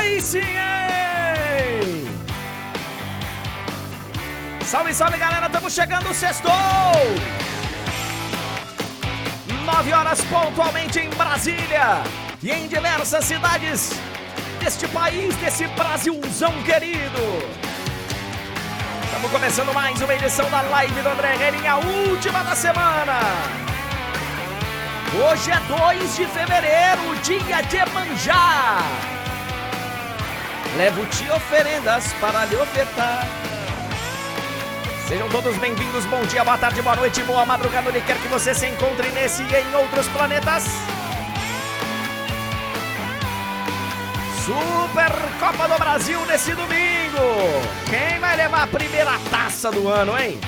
Aí sim, hein? Salve, salve, galera! Estamos chegando, sextou! Nove horas pontualmente em Brasília e em diversas cidades deste país, desse Brasilzão querido. Estamos começando mais uma edição da live do André Henning, a última da semana. Hoje é 2 de fevereiro, dia de manjar. Levo-te oferendas para lhe ofertar. Sejam todos bem-vindos, bom dia, boa tarde, boa noite, boa madrugada, onde quer que você se encontre nesse e em outros planetas. Super Copa do Brasil nesse domingo. Quem vai levar a primeira taça do ano, hein?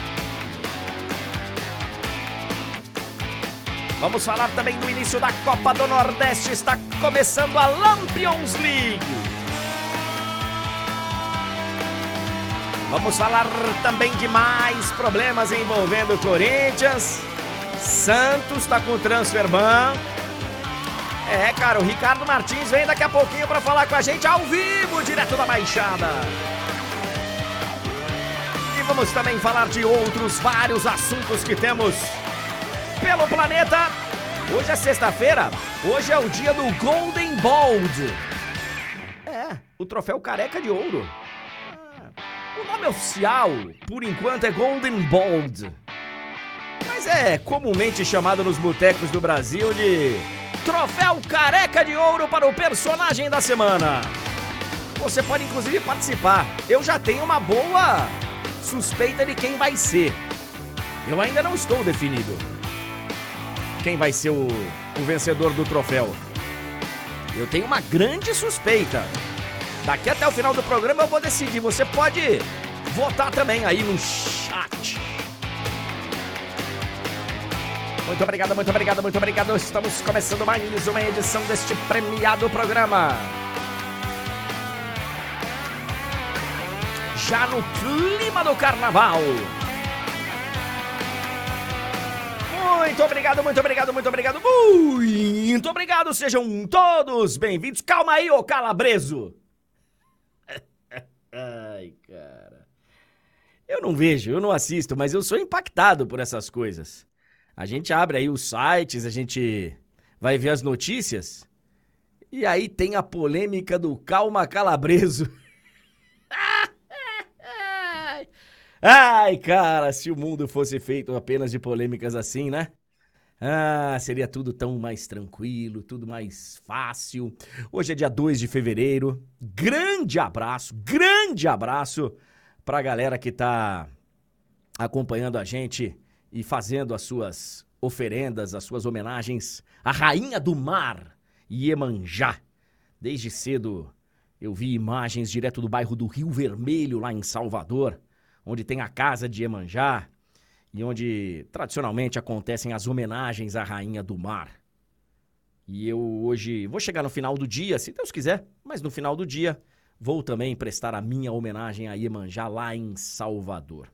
Vamos falar também do início da Copa do Nordeste. Está começando a Lampions League. Vamos falar também de mais problemas envolvendo o Corinthians. Santos está com o transfer ban. É, cara, o Ricardo Martins vem daqui a pouquinho para falar com a gente ao vivo, direto da Baixada. E vamos também falar de outros vários assuntos que temos pelo planeta. Hoje é sexta-feira, hoje é o dia do Golden Bald. É, o troféu careca de ouro. O nome oficial, por enquanto, é Golden Bald. Mas é comumente chamado nos botecos do Brasil de Troféu Careca de Ouro para o personagem da semana. Você pode inclusive participar. Eu já tenho uma boa suspeita de quem vai ser. Eu ainda não estou definido. Quem vai ser o, o vencedor do troféu? Eu tenho uma grande suspeita. Daqui até o final do programa eu vou decidir. Você pode votar também aí no chat. Muito obrigado, muito obrigado, muito obrigado. Estamos começando mais uma edição deste premiado programa. Já no clima do carnaval. Muito obrigado, muito obrigado, muito obrigado, muito obrigado. Sejam todos bem-vindos. Calma aí, ô calabreso. Ai, cara. Eu não vejo, eu não assisto, mas eu sou impactado por essas coisas. A gente abre aí os sites, a gente vai ver as notícias. E aí tem a polêmica do Calma Calabreso. Ai, cara, se o mundo fosse feito apenas de polêmicas assim, né? Ah, seria tudo tão mais tranquilo, tudo mais fácil. Hoje é dia 2 de fevereiro. Grande abraço, grande abraço pra galera que tá acompanhando a gente e fazendo as suas oferendas, as suas homenagens à rainha do mar, Iemanjá. Desde cedo eu vi imagens direto do bairro do Rio Vermelho, lá em Salvador, onde tem a casa de Iemanjá e onde tradicionalmente acontecem as homenagens à rainha do mar. E eu hoje vou chegar no final do dia, se Deus quiser, mas no final do dia vou também prestar a minha homenagem a Iemanjá lá em Salvador.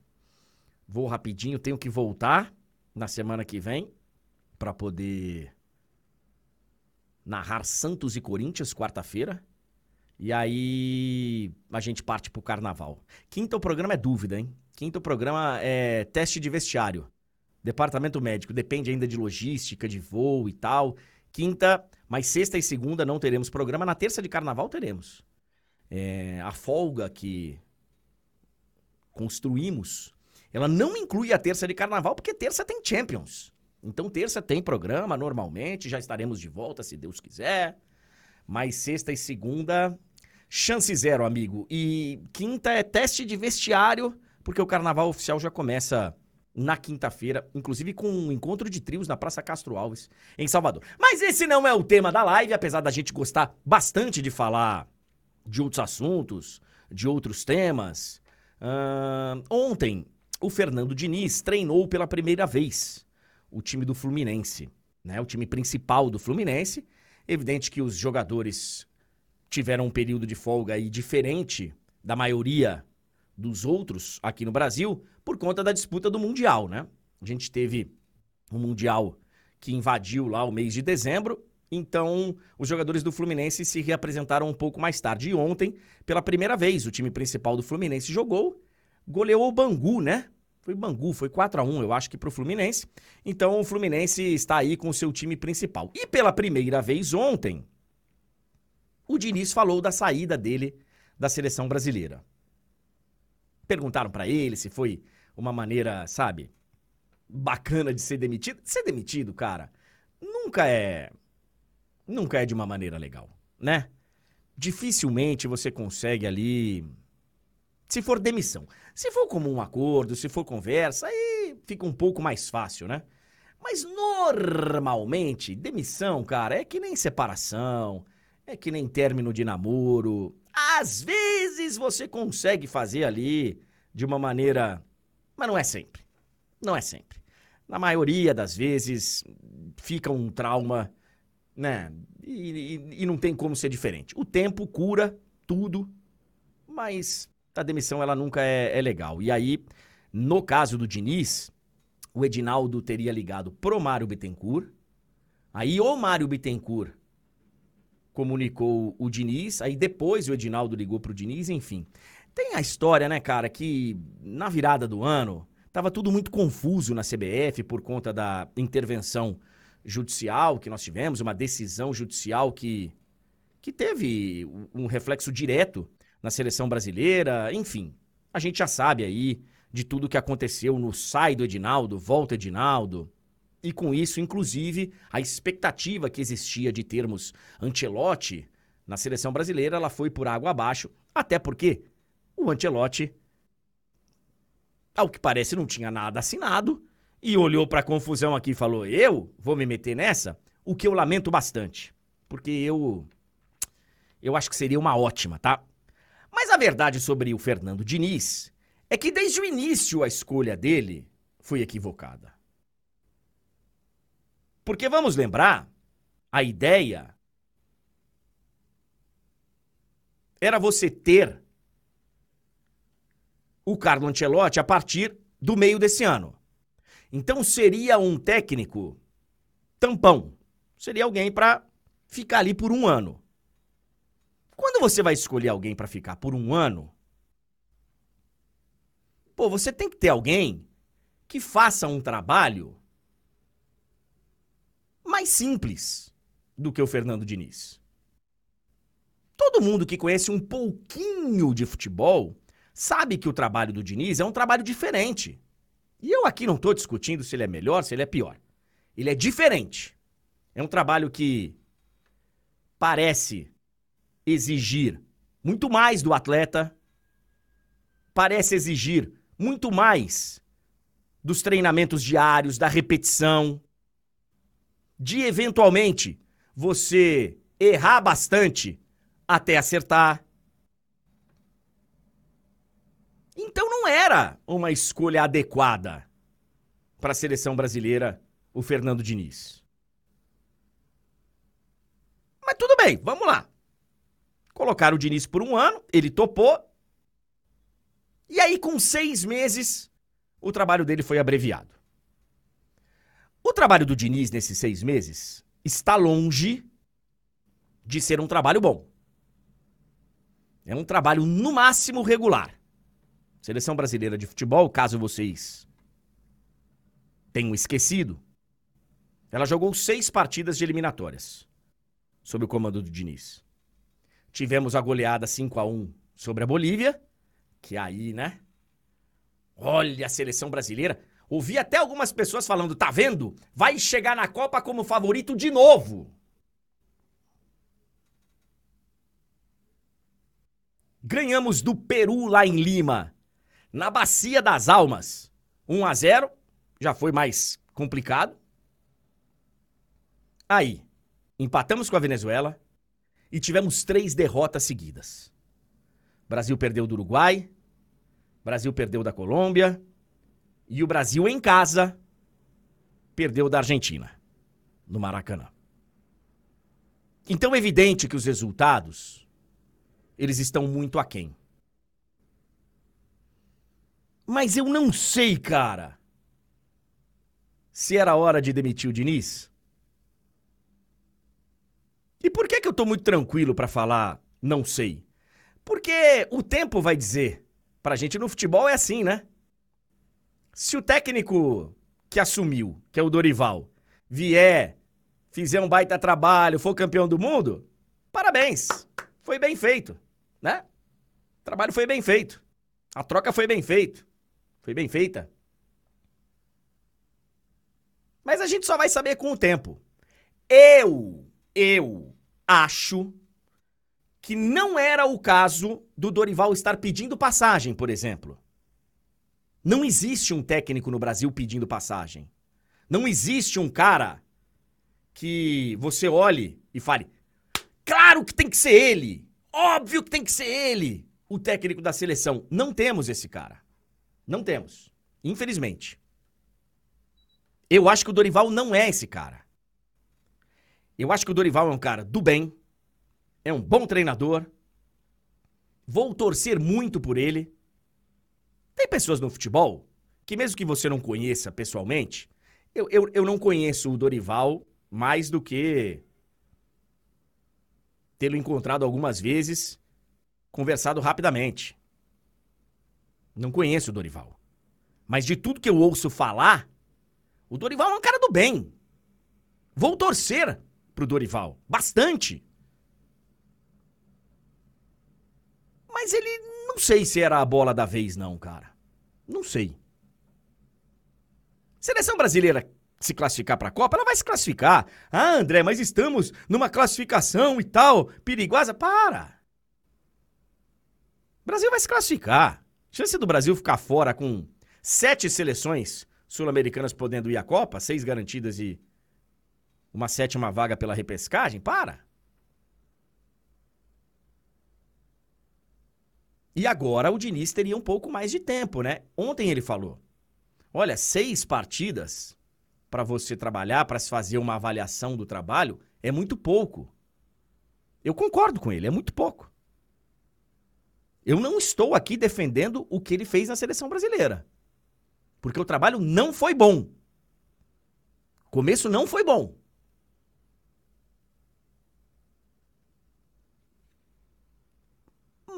Vou rapidinho, tenho que voltar na semana que vem para poder narrar Santos e Corinthians quarta-feira. E aí a gente parte pro carnaval. Quinta o programa é dúvida, hein? Quinta o programa é teste de vestiário. Departamento médico, depende ainda de logística, de voo e tal. Quinta, mas sexta e segunda não teremos programa. Na terça de carnaval teremos. É, a folga que construímos, ela não inclui a terça de carnaval, porque terça tem Champions. Então terça tem programa normalmente, já estaremos de volta se Deus quiser. Mas sexta e segunda, chance zero, amigo. E quinta é teste de vestiário, porque o carnaval oficial já começa na quinta-feira, inclusive com um encontro de trios na Praça Castro Alves, em Salvador. Mas esse não é o tema da live, apesar da gente gostar bastante de falar de outros assuntos, de outros temas. Uh, ontem, o Fernando Diniz treinou pela primeira vez o time do Fluminense, né? O time principal do Fluminense. Evidente que os jogadores tiveram um período de folga aí diferente da maioria dos outros aqui no Brasil por conta da disputa do Mundial, né? A gente teve um Mundial que invadiu lá o mês de dezembro Então, os jogadores do Fluminense se reapresentaram um pouco mais tarde. E ontem, pela primeira vez, o time principal do Fluminense jogou, goleou o Bangu, né? Foi Bangu, foi 4 a 1 eu acho que pro Fluminense. Então, o Fluminense está aí com o seu time principal. E pela primeira vez ontem, o Diniz falou da saída dele da seleção brasileira. Perguntaram para ele se foi uma maneira, sabe, bacana de ser demitido. Ser demitido, cara, nunca é nunca é de uma maneira legal, né? Dificilmente você consegue ali se for demissão. Se for como um acordo, se for conversa, aí fica um pouco mais fácil, né? Mas normalmente, demissão, cara, é que nem separação, é que nem término de namoro. Às vezes você consegue fazer ali de uma maneira. Mas não é sempre. Não é sempre. Na maioria das vezes fica um trauma, né? E, e, e não tem como ser diferente. O tempo cura tudo, mas a demissão ela nunca é, é legal. E aí, no caso do Diniz, o Edinaldo teria ligado pro Mário Bittencourt. Aí o Mário Bittencourt comunicou o Diniz, aí depois o Edinaldo ligou pro Diniz, enfim. Tem a história, né, cara, que na virada do ano tava tudo muito confuso na CBF por conta da intervenção judicial que nós tivemos, uma decisão judicial que, que teve um reflexo direto na seleção brasileira, enfim. A gente já sabe aí de tudo que aconteceu no sai do Edinaldo, volta Edinaldo, e com isso, inclusive, a expectativa que existia de termos Ancelotti na seleção brasileira, ela foi por água abaixo, até porque o Ancelotti, ao que parece, não tinha nada assinado e olhou para a confusão aqui e falou: "Eu vou me meter nessa?" O que eu lamento bastante, porque eu eu acho que seria uma ótima, tá? Mas a verdade sobre o Fernando Diniz é que desde o início a escolha dele foi equivocada. Porque vamos lembrar, a ideia era você ter o Carlo Ancelotti a partir do meio desse ano. Então seria um técnico tampão. Seria alguém para ficar ali por um ano. Quando você vai escolher alguém para ficar por um ano, pô, você tem que ter alguém que faça um trabalho mais simples do que o Fernando Diniz. Todo mundo que conhece um pouquinho de futebol sabe que o trabalho do Diniz é um trabalho diferente. E eu aqui não estou discutindo se ele é melhor, se ele é pior. Ele é diferente. É um trabalho que parece exigir muito mais do atleta, parece exigir muito mais dos treinamentos diários, da repetição, de eventualmente você errar bastante até acertar. Então não era uma escolha adequada para a seleção brasileira o Fernando Diniz. Mas tudo bem, vamos lá. Colocaram o Diniz por um ano, ele topou. E aí, com seis meses, o trabalho dele foi abreviado. O trabalho do Diniz nesses seis meses está longe de ser um trabalho bom. É um trabalho, no máximo, regular. Seleção brasileira de futebol, caso vocês tenham esquecido, ela jogou seis partidas de eliminatórias sob o comando do Diniz. Tivemos a goleada 5 a 1 sobre a Bolívia, que aí, né? Olha a seleção brasileira. Ouvi até algumas pessoas falando: tá vendo? Vai chegar na Copa como favorito de novo. Ganhamos do Peru lá em Lima, na Bacia das Almas. 1 a 0, já foi mais complicado. Aí, empatamos com a Venezuela e tivemos três derrotas seguidas. Brasil perdeu do Uruguai, Brasil perdeu da Colômbia e o Brasil em casa perdeu da Argentina, no Maracanã. Então é evidente que os resultados eles estão muito aquém. Mas eu não sei, cara, se era hora de demitir o Diniz. E por que, que eu tô muito tranquilo para falar não sei? Porque o tempo vai dizer. Pra gente no futebol é assim, né? Se o técnico que assumiu, que é o Dorival, vier, fizer um baita trabalho, for campeão do mundo, parabéns. Foi bem feito, né? O trabalho foi bem feito. A troca foi bem feita. Foi bem feita. Mas a gente só vai saber com o tempo. Eu, eu acho que não era o caso do Dorival estar pedindo passagem, por exemplo. Não existe um técnico no Brasil pedindo passagem. Não existe um cara que você olhe e fale: claro que tem que ser ele! Óbvio que tem que ser ele! O técnico da seleção. Não temos esse cara. Não temos. Infelizmente. Eu acho que o Dorival não é esse cara. Eu acho que o Dorival é um cara do bem, é um bom treinador. Vou torcer muito por ele. Tem pessoas no futebol que, mesmo que você não conheça pessoalmente, eu, eu, eu não conheço o Dorival mais do que tê-lo encontrado algumas vezes, conversado rapidamente. Não conheço o Dorival. Mas de tudo que eu ouço falar, o Dorival é um cara do bem. Vou torcer pro Dorival. Bastante. Mas ele não sei se era a bola da vez, não, cara. Não sei. Seleção brasileira se classificar para a Copa, ela vai se classificar. Ah, André, mas estamos numa classificação e tal, perigosa. Para! O Brasil vai se classificar. Chance do Brasil ficar fora com sete seleções sul-americanas podendo ir à Copa, seis garantidas e uma sétima vaga pela repescagem? Para! E agora o Diniz teria um pouco mais de tempo, né? Ontem ele falou: olha, seis partidas para você trabalhar, para se fazer uma avaliação do trabalho, é muito pouco. Eu concordo com ele, é muito pouco. Eu não estou aqui defendendo o que ele fez na seleção brasileira. Porque o trabalho não foi bom. Começo não foi bom.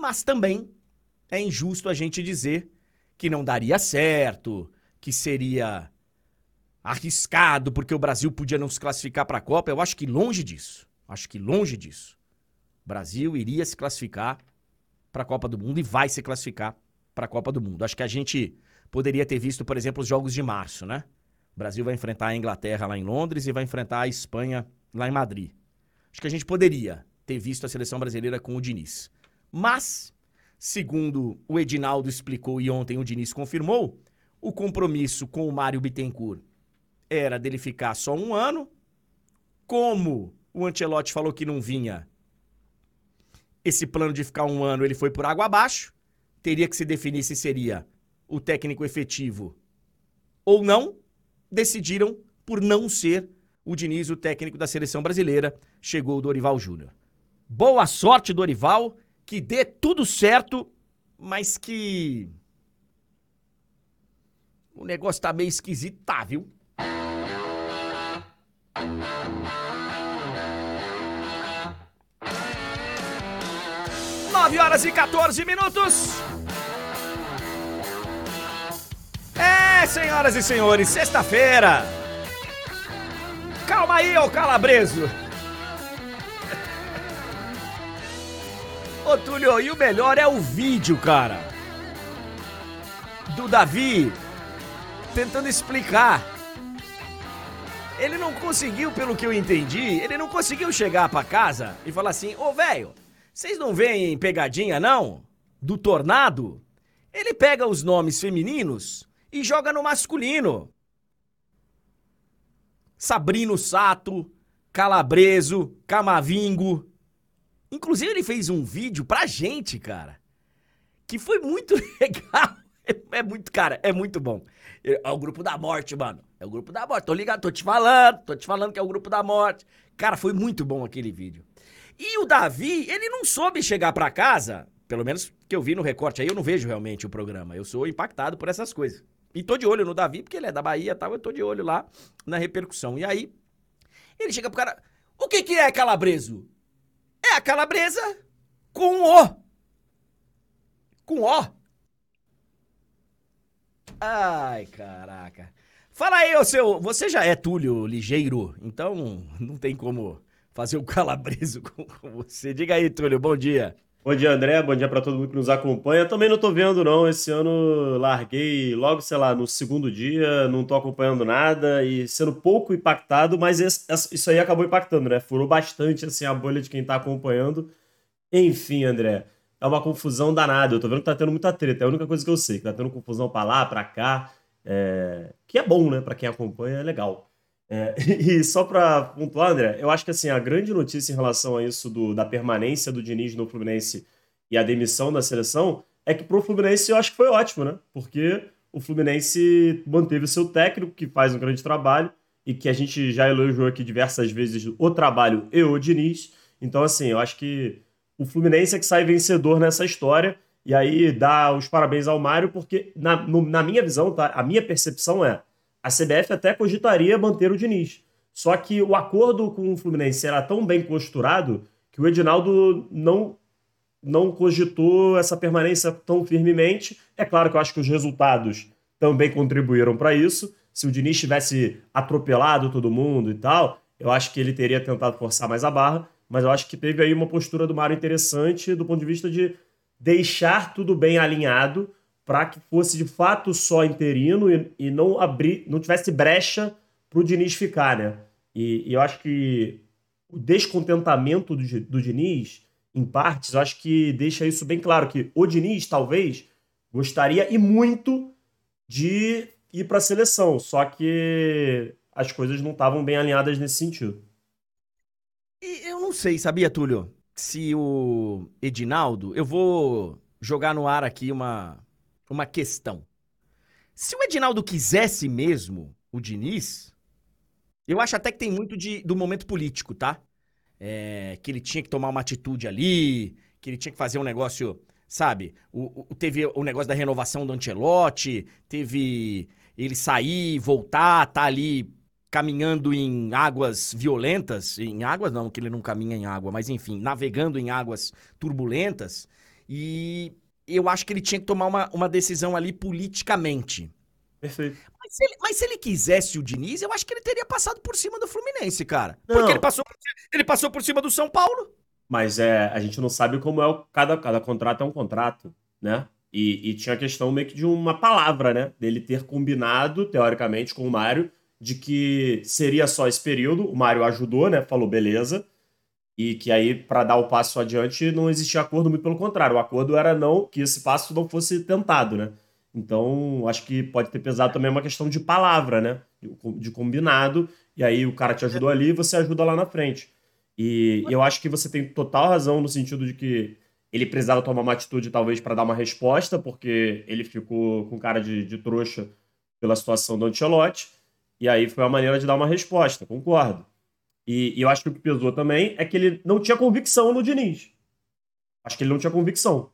Mas também é injusto a gente dizer que não daria certo, que seria arriscado porque o Brasil podia não se classificar para a Copa. Eu acho que longe disso. Acho que longe disso. O Brasil iria se classificar para a Copa do Mundo e vai se classificar para a Copa do Mundo. Acho que a gente poderia ter visto, por exemplo, os jogos de março, né? O Brasil vai enfrentar a Inglaterra lá em Londres e vai enfrentar a Espanha lá em Madrid. Acho que a gente poderia ter visto a seleção brasileira com o Diniz. Mas, segundo o Edinaldo explicou e ontem o Diniz confirmou, o compromisso com o Mário Bittencourt era dele ficar só um ano. Como o Ancelotti falou que não vinha esse plano de ficar um ano, ele foi por água abaixo. Teria que se definir se seria o técnico efetivo ou não, decidiram por não ser o Diniz, o técnico da seleção brasileira. Chegou o Dorival Júnior. Boa sorte, Dorival, que dê tudo certo, mas que. O negócio tá meio esquisito, tá, viu? Nove horas e 14 minutos. É, senhoras e senhores, sexta-feira. Calma aí, ô calabreso. Ô, Túlio, e o melhor é o vídeo, cara. Do Davi tentando explicar. Ele não conseguiu, pelo que eu entendi, ele não conseguiu chegar para casa e falar assim: Ô, velho, vocês não veem pegadinha, não? Do tornado? Ele pega os nomes femininos e joga no masculino. Sabrino Sato, Calabreso, Camavingo. Inclusive, ele fez um vídeo pra gente, cara, que foi muito legal. É muito, cara, é muito bom. É o grupo da morte, mano. É o grupo da morte. Tô ligado, tô te falando, tô te falando que é o grupo da morte. Cara, foi muito bom aquele vídeo. E o Davi, ele não soube chegar pra casa, pelo menos que eu vi no recorte aí, eu não vejo realmente o programa. Eu sou impactado por essas coisas. E tô de olho no Davi, porque ele é da Bahia e tal, eu tô de olho lá na repercussão. E aí, ele chega pro cara, O que, que é calabreso? É a calabresa com O. Com O. Ai, caraca. Fala aí, ô seu. Você já é Túlio ligeiro, então não tem como fazer o calabreso com, você. Diga aí, Túlio, bom dia. Bom dia, André. Bom dia para todo mundo que nos acompanha. Também não tô vendo, não. Esse ano larguei logo, sei lá, no segundo dia, não tô acompanhando nada e sendo pouco impactado, mas esse, isso aí acabou impactando, né? Furou bastante, assim, a bolha de quem tá acompanhando. Enfim, André, é uma confusão danada. Eu tô vendo que tá tendo muita treta. É a única coisa que eu sei, que tá tendo confusão pra lá, pra cá. É... Que é bom, né? Pra quem acompanha, é legal. É, e só para pontuar, André, eu acho que assim, a grande notícia em relação a isso do, da permanência do Diniz no Fluminense e a demissão da seleção é que pro Fluminense eu acho que foi ótimo, né? Porque o Fluminense manteve o seu técnico, que faz um grande trabalho, e que a gente já elogiou aqui diversas vezes o trabalho e o Diniz. Então, assim, eu acho que o Fluminense é que sai vencedor nessa história. E aí dá os parabéns ao Mário, porque na, no, na minha visão, tá? A minha percepção é a CBF até cogitaria manter o Diniz. Só que o acordo com o Fluminense era tão bem costurado que o Edinaldo não, não cogitou essa permanência tão firmemente. É claro que eu acho que os resultados também contribuíram para isso. Se o Diniz tivesse atropelado todo mundo e tal, eu acho que ele teria tentado forçar mais a barra. Mas eu acho que teve aí uma postura do Mário interessante do ponto de vista de deixar tudo bem alinhado para que fosse de fato só interino e, e não abrir, não tivesse brecha para o Diniz ficar, né? E, e, eu acho que o descontentamento do, do Diniz, em partes, eu acho que deixa isso bem claro que o Diniz talvez gostaria e muito de ir para a seleção, só que as coisas não estavam bem alinhadas nesse sentido. E eu não sei, sabia, Túlio? Se o Edinaldo, eu vou jogar no ar aqui uma uma questão. Se o Edinaldo quisesse mesmo o Diniz, eu acho até que tem muito de, do momento político, tá? É, que ele tinha que tomar uma atitude ali, que ele tinha que fazer um negócio, sabe? O, o, teve o negócio da renovação do Ancelotti, teve ele sair, voltar, tá ali caminhando em águas violentas, em águas não, que ele não caminha em água, mas enfim, navegando em águas turbulentas. E eu acho que ele tinha que tomar uma, uma decisão ali politicamente. Perfeito. Mas se, ele, mas se, ele, quisesse o Diniz, eu acho que ele teria passado por cima do Fluminense, cara. Não. Porque ele passou, ele passou por cima do São Paulo. Mas é, a gente não sabe como é o, cada, cada contrato é um contrato, né? E, e tinha a questão meio que de uma palavra, né? Dele ter combinado, teoricamente, com o Mário, de que seria só esse período. O Mário ajudou, né? Falou, beleza e que aí para dar o passo adiante não existia acordo, muito pelo contrário, o acordo era não que esse passo não fosse tentado, né? Então, acho que pode ter pesado também uma questão de palavra, né? De combinado, e aí o cara te ajudou ali e você ajuda lá na frente. E eu acho que você tem total razão no sentido de que ele precisava tomar uma atitude, talvez, para dar uma resposta, porque ele ficou com cara de, de trouxa pela situação do Ancelotti, e aí foi a maneira de dar uma resposta, concordo. E, e, eu acho que o que pesou também é que ele não tinha convicção no Diniz. Acho que ele não tinha convicção.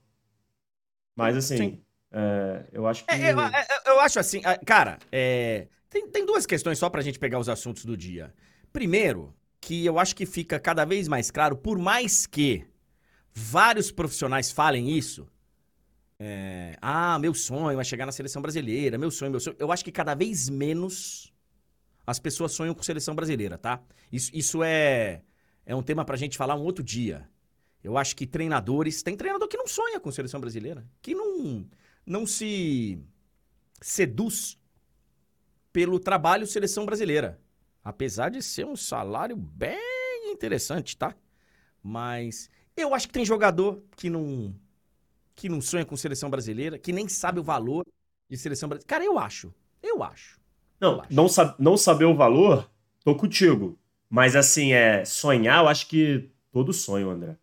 Mas assim, é, eu acho que. É, eu, é, eu, acho assim, cara, é, tem, tem duas questões só pra gente pegar os assuntos do dia. Primeiro, que eu acho que fica cada vez mais claro, por mais que vários profissionais falem isso. É, ah, meu sonho é chegar na seleção brasileira, meu sonho, meu sonho. Eu acho que cada vez menos as pessoas sonham com seleção brasileira, tá? Isso, isso é, é um tema pra gente falar um outro dia. Eu acho que treinadores. Tem treinador que não sonha com seleção brasileira. Que não, não se seduz pelo trabalho seleção brasileira. Apesar de ser um salário bem interessante, tá? Mas eu acho que tem jogador que não que não sonha com seleção brasileira, que nem sabe o valor de seleção brasileira. Cara, eu acho. Eu acho. Não, não, sab não saber o valor, tô contigo. Mas assim, é sonhar, eu acho que todo sonho, André.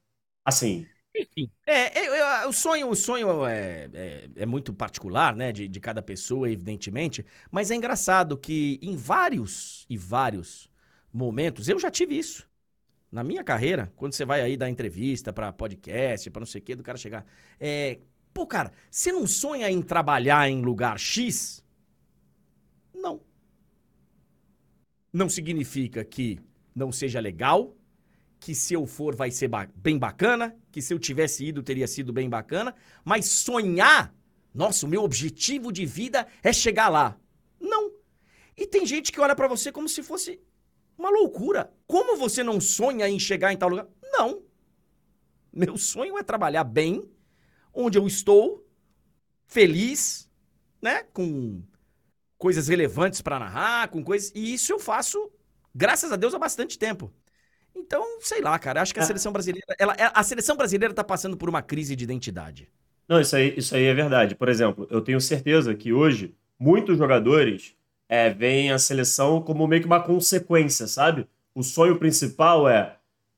Assim. Enfim. É, é, é, o sonho, o sonho é, é, é, muito particular, né? De, de cada pessoa, evidentemente. Mas é engraçado que em vários e vários momentos, eu já tive isso. Na minha carreira, quando você vai aí dar entrevista para podcast, para não sei o quê, do cara chegar. É, pô, cara, você não sonha em trabalhar em lugar X? Não. Significa que não seja legal, que se eu for vai ser ba bem bacana, que se eu tivesse ido teria sido bem bacana, mas sonhar, nossa, o meu objetivo de vida é chegar lá. Não. E tem gente que olha para você como se fosse uma loucura. Como você não sonha em chegar em tal lugar? Não. Meu sonho é trabalhar bem, onde eu estou, feliz, né? Com coisas relevantes para narrar, com coisas. E isso eu faço, graças a Deus, há bastante tempo. Então, sei lá, cara, acho que a é. seleção brasileira. Ela, é, a seleção brasileira tá passando por uma crise de identidade. Não, isso aí, isso aí é verdade. Por exemplo, eu tenho certeza que hoje muitos jogadores é, veem a seleção como meio que uma consequência, sabe? O sonho principal é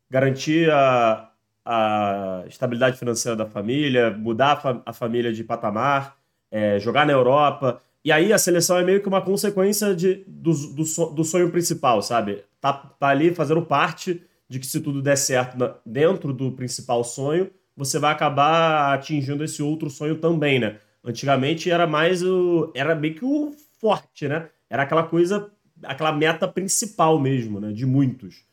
garantir a, a estabilidade financeira da família, mudar a família de patamar, é, jogar na Europa. E aí a seleção é meio que uma consequência de, do, do, do sonho principal, sabe? Tá, tá ali fazendo parte de que se tudo der certo na, dentro do principal sonho, você vai acabar atingindo esse outro sonho também, né? Antigamente era mais o. Era meio que o forte, né? Era aquela coisa, aquela meta principal mesmo, né? De muitos.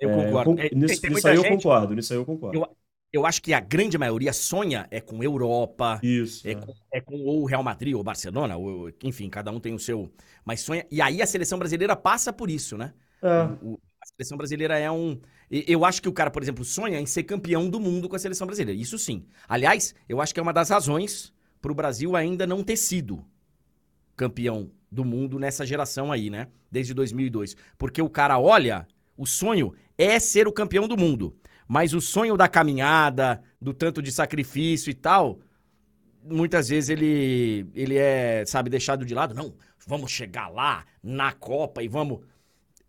Eu é, concordo. É, nisso, tem, nisso aí gente, eu concordo, nisso aí eu concordo. Eu, eu acho que a grande maioria sonha é com Europa, Isso, é, é. Com, é com ou Real Madrid ou Barcelona, ou, enfim, cada um tem o seu. Mas sonha. E aí a seleção brasileira passa por isso, né? É. O, a seleção brasileira é um. Eu acho que o cara, por exemplo, sonha em ser campeão do mundo com a seleção brasileira. Isso sim. Aliás, eu acho que é uma das razões para o Brasil ainda não ter sido campeão do mundo nessa geração aí, né? Desde 2002. Porque o cara olha, o sonho é ser o campeão do mundo. Mas o sonho da caminhada, do tanto de sacrifício e tal, muitas vezes ele, ele é, sabe, deixado de lado. Não, vamos chegar lá na Copa e vamos.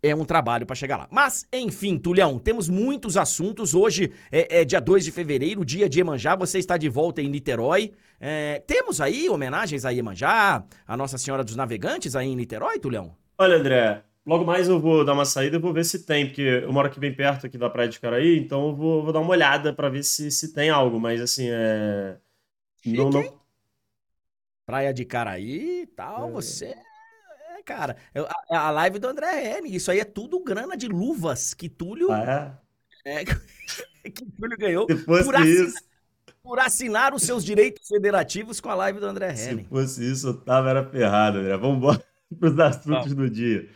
É um trabalho para chegar lá. Mas, enfim, Tulhão, temos muitos assuntos. Hoje é, é dia 2 de fevereiro, dia de Iemanjá. Você está de volta em Niterói. É, temos aí homenagens a Iemanjá, a Nossa Senhora dos Navegantes aí em Niterói, Tulhão? Olha, André, Logo mais eu vou dar uma saída e vou ver se tem, porque eu moro aqui bem perto aqui da Praia de Caraí, então eu vou, vou dar uma olhada para ver se, se tem algo, mas assim, é... Não, não... Praia de Caraí e tal, é. você... É, cara, a, a live do André Henning, isso aí é tudo grana de luvas que Túlio... Ah, é? é que Túlio ganhou por, por assinar os seus direitos federativos com a live do André Henning. Se fosse isso, eu tava era ferrado, André. Vamos embora pros assuntos do dia.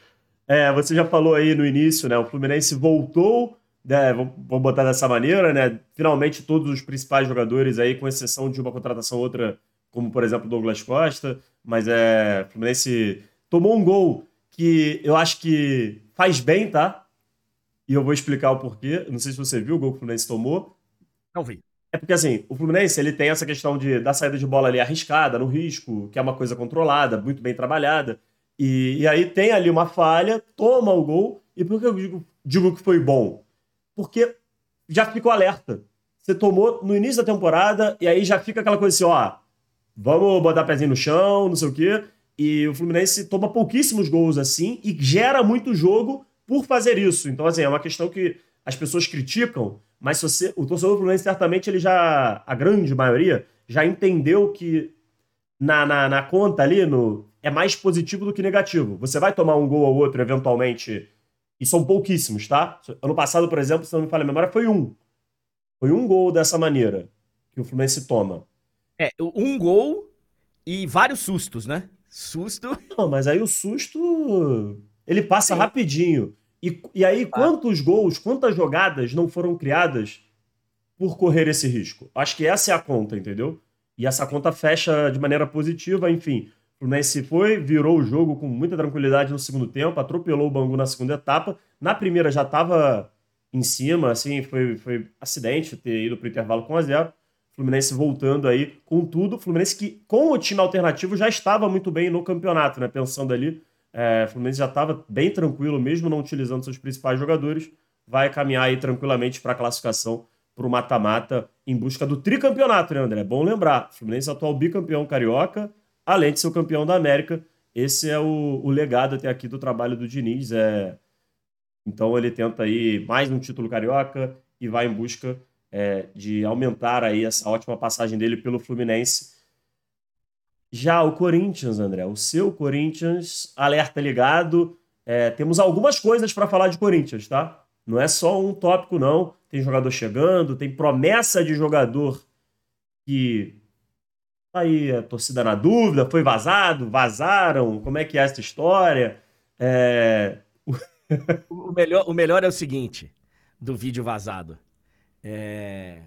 É, você já falou aí no início, né? O Fluminense voltou, né, vamos botar dessa maneira, né? Finalmente todos os principais jogadores aí, com exceção de uma contratação outra, como por exemplo Douglas Costa, mas é, o Fluminense tomou um gol que eu acho que faz bem, tá? E eu vou explicar o porquê. Não sei se você viu o gol que o Fluminense tomou. Não vi. É porque assim, o Fluminense ele tem essa questão de da saída de bola ali arriscada, no risco, que é uma coisa controlada, muito bem trabalhada. E, e aí tem ali uma falha, toma o gol. E por que eu digo, digo que foi bom? Porque já ficou alerta. Você tomou no início da temporada e aí já fica aquela coisa assim, ó, vamos botar pezinho no chão, não sei o quê. E o Fluminense toma pouquíssimos gols assim e gera muito jogo por fazer isso. Então, assim, é uma questão que as pessoas criticam, mas você, o torcedor do Fluminense certamente ele já, a grande maioria, já entendeu que na, na, na conta ali, no, é mais positivo do que negativo. Você vai tomar um gol ou outro, eventualmente, e são pouquíssimos, tá? Ano passado, por exemplo, se não me falha a memória, foi um. Foi um gol dessa maneira que o Fluminense toma. É, um gol e vários sustos, né? Susto. Não, mas aí o susto. Ele passa Sim. rapidinho. E, e aí, ah. quantos gols, quantas jogadas não foram criadas por correr esse risco? Acho que essa é a conta, entendeu? E essa conta fecha de maneira positiva, enfim. Fluminense foi, virou o jogo com muita tranquilidade no segundo tempo, atropelou o Bangu na segunda etapa. Na primeira já estava em cima, assim, foi, foi acidente ter ido para o intervalo com a zero. Fluminense voltando aí com tudo. Fluminense que, com o time alternativo, já estava muito bem no campeonato, né? Pensando ali, é, Fluminense já estava bem tranquilo, mesmo não utilizando seus principais jogadores. Vai caminhar aí tranquilamente para a classificação para o mata-mata em busca do tricampeonato, né, André? É bom lembrar. Fluminense é atual bicampeão carioca, além de ser o campeão da América. Esse é o, o legado até aqui do trabalho do Diniz. É... Então ele tenta aí mais um título carioca e vai em busca é, de aumentar aí essa ótima passagem dele pelo Fluminense. Já o Corinthians, André, o seu Corinthians, alerta ligado. É, temos algumas coisas para falar de Corinthians, tá? Não é só um tópico, não. Tem jogador chegando, tem promessa de jogador que aí a torcida na dúvida, foi vazado, vazaram, como é que é essa história? É... o, melhor, o melhor é o seguinte, do vídeo vazado. É...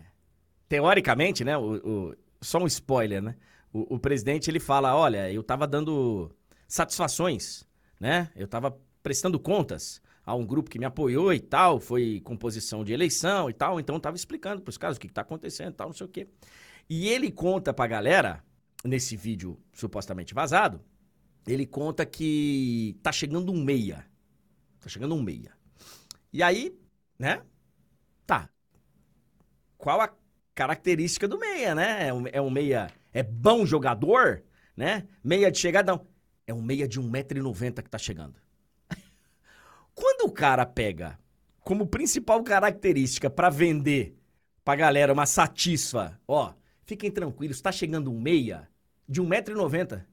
Teoricamente, né, o, o, só um spoiler, né? O, o presidente, ele fala, olha, eu tava dando satisfações, né? Eu tava prestando contas a um grupo que me apoiou e tal, foi composição de eleição e tal, então tava explicando pros caras o que, que tá acontecendo e tal, não sei o quê. E ele conta pra galera, nesse vídeo supostamente vazado, ele conta que tá chegando um meia. Tá chegando um meia. E aí, né? Tá. Qual a característica do meia, né? É um, é meia. É bom jogador, né? Meia de chegada, não. É um meia de 1,90m que tá chegando. Quando o cara pega como principal característica para vender pra galera uma satisfa, ó, Fiquem tranquilos, está chegando um meia de 1,90m.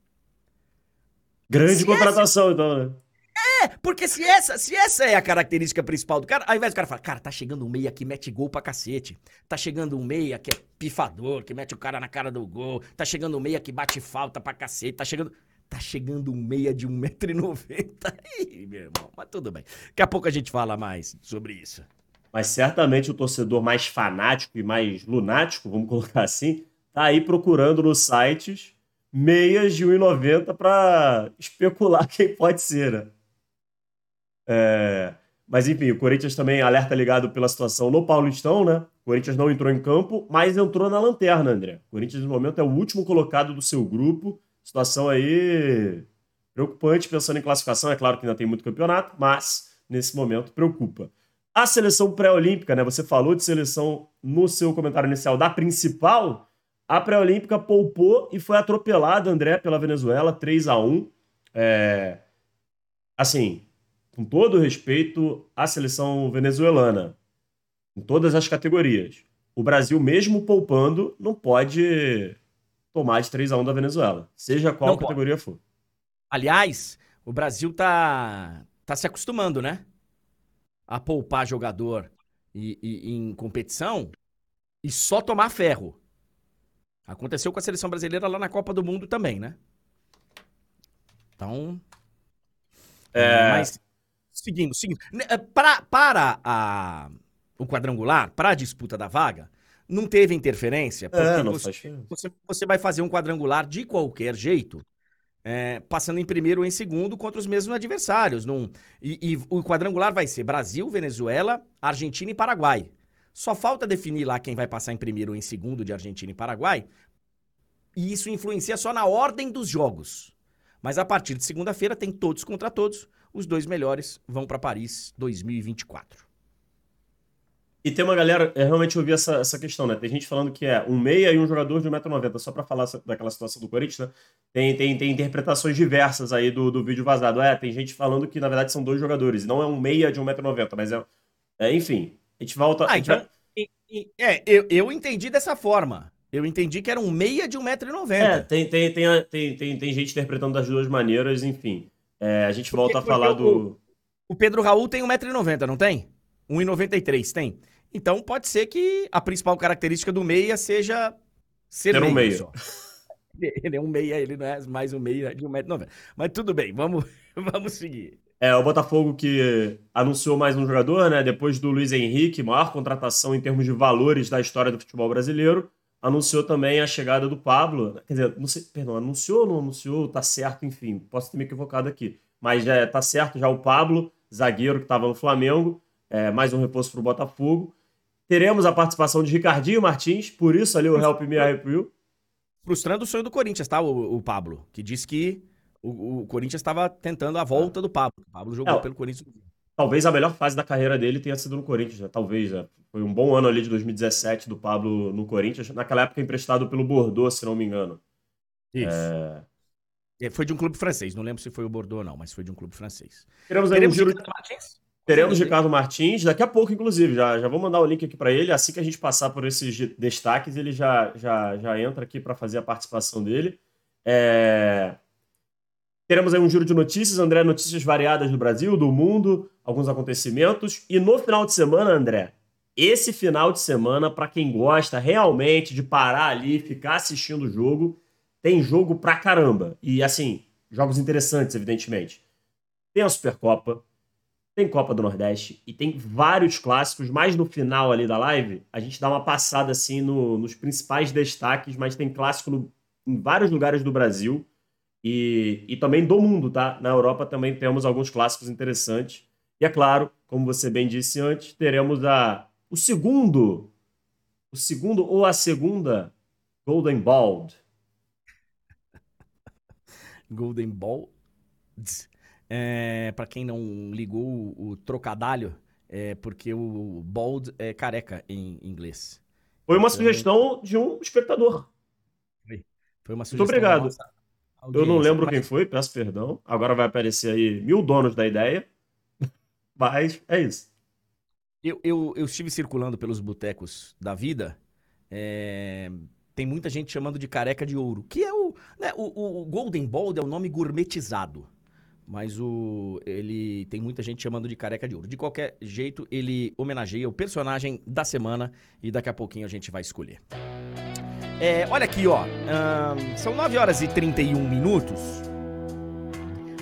Grande se contratação, essa... então, né? É, porque se essa, se essa é a característica principal do cara, ao invés do cara falar, cara, tá chegando um meia que mete gol pra cacete. Tá chegando um meia que é pifador, que mete o cara na cara do gol. Tá chegando um meia que bate falta pra cacete. Tá chegando. Tá chegando um meia de 1,90m. Ih, meu irmão, mas tudo bem. Daqui a pouco a gente fala mais sobre isso mas certamente o torcedor mais fanático e mais lunático, vamos colocar assim, tá aí procurando nos sites meias de 1,90 para especular quem pode ser, né? É... Mas enfim, o Corinthians também alerta ligado pela situação no Paulistão, né? O Corinthians não entrou em campo, mas entrou na lanterna, André. O Corinthians, no momento, é o último colocado do seu grupo. Situação aí preocupante, pensando em classificação. É claro que ainda tem muito campeonato, mas nesse momento preocupa. A seleção pré-olímpica, né? Você falou de seleção no seu comentário inicial da principal. A pré-olímpica poupou e foi atropelada, André, pela Venezuela, 3 a 1 é... Assim, com todo respeito à seleção venezuelana, em todas as categorias. O Brasil, mesmo poupando, não pode tomar de 3 a 1 da Venezuela, seja qual não categoria pode. for. Aliás, o Brasil tá, tá se acostumando, né? A poupar jogador e, e, em competição e só tomar ferro. Aconteceu com a seleção brasileira lá na Copa do Mundo também, né? Então. É... Mas, seguindo, seguindo. Né, é, pra, para a, o quadrangular, para a disputa da vaga, não teve interferência. Porque é, você, você, você vai fazer um quadrangular de qualquer jeito é, passando em primeiro ou em segundo contra os mesmos adversários. Num, e, e, o quadrangular vai ser Brasil, Venezuela, Argentina e Paraguai. Só falta definir lá quem vai passar em primeiro ou em segundo de Argentina e Paraguai. E isso influencia só na ordem dos jogos. Mas a partir de segunda-feira tem todos contra todos. Os dois melhores vão para Paris 2024. E tem uma galera, eu realmente ouvi essa, essa questão, né? Tem gente falando que é um meia e um jogador de 1,90m, só para falar daquela situação do Corinthians, né? Tem, tem, tem interpretações diversas aí do, do vídeo vazado. É, tem gente falando que na verdade são dois jogadores, não é um meia de 1,90m, mas é, é. Enfim, a gente volta. Ah, então, é, eu, eu entendi dessa forma. Eu entendi que era um meia de 1,90m. É, tem, tem, tem, tem, tem, tem gente interpretando das duas maneiras, enfim. É, a gente volta porque, a falar do. O Pedro Raul tem 1,90m, não tem? 1,93 tem. Então pode ser que a principal característica do meia seja ser meia. Um meia. Só. Ele é um meia, ele não é mais um meia de 1,90m. Mas tudo bem, vamos, vamos seguir. É, o Botafogo que anunciou mais um jogador, né? Depois do Luiz Henrique, maior contratação em termos de valores da história do futebol brasileiro. Anunciou também a chegada do Pablo. Quer dizer, não sei, perdão, anunciou ou não anunciou? Tá certo, enfim. Posso ter me equivocado aqui. Mas já tá certo já o Pablo, zagueiro que estava no Flamengo. É, mais um reforço para o Botafogo. Teremos a participação de Ricardinho Martins, por isso ali o Help Me I Help You. Frustrando o sonho do Corinthians, tá, o, o Pablo? Que disse que o, o Corinthians estava tentando a volta do Pablo. O Pablo jogou é, pelo Corinthians. Talvez a melhor fase da carreira dele tenha sido no Corinthians, né? talvez. Né? Foi um bom ano ali de 2017 do Pablo no Corinthians. Naquela época emprestado pelo Bordeaux, se não me engano. Isso. É... é foi de um clube francês, não lembro se foi o Bordeaux ou não, mas foi de um clube francês. Teremos Teremos um giro... Martins? Teremos Ricardo Martins, daqui a pouco, inclusive. Já, já vou mandar o link aqui para ele. Assim que a gente passar por esses destaques, ele já, já, já entra aqui para fazer a participação dele. É... Teremos aí um giro de notícias, André, notícias variadas do Brasil, do mundo, alguns acontecimentos. E no final de semana, André, esse final de semana, para quem gosta realmente de parar ali, ficar assistindo o jogo, tem jogo pra caramba. E assim, jogos interessantes, evidentemente. Tem a Supercopa, tem Copa do Nordeste e tem vários clássicos, mas no final ali da live, a gente dá uma passada assim no, nos principais destaques, mas tem clássico no, em vários lugares do Brasil e, e também do mundo, tá? Na Europa também temos alguns clássicos interessantes. E é claro, como você bem disse antes, teremos a o segundo, o segundo ou a segunda Golden Ball. Golden Ball. É, para quem não ligou o, o trocadalho, é porque o bald é careca em inglês. Foi uma então, sugestão de um espectador. Foi, uma sugestão. Muito obrigado. Eu não lembro quem foi, peço perdão. Agora vai aparecer aí mil donos da ideia. Mas é isso. Eu, eu, eu estive circulando pelos botecos da vida. É, tem muita gente chamando de careca de ouro, que é o, né, o, o, Golden Bald é o nome gourmetizado. Mas o ele tem muita gente chamando de careca de ouro. De qualquer jeito, ele homenageia o personagem da semana e daqui a pouquinho a gente vai escolher. É, olha aqui, ó. são 9 horas e 31 minutos.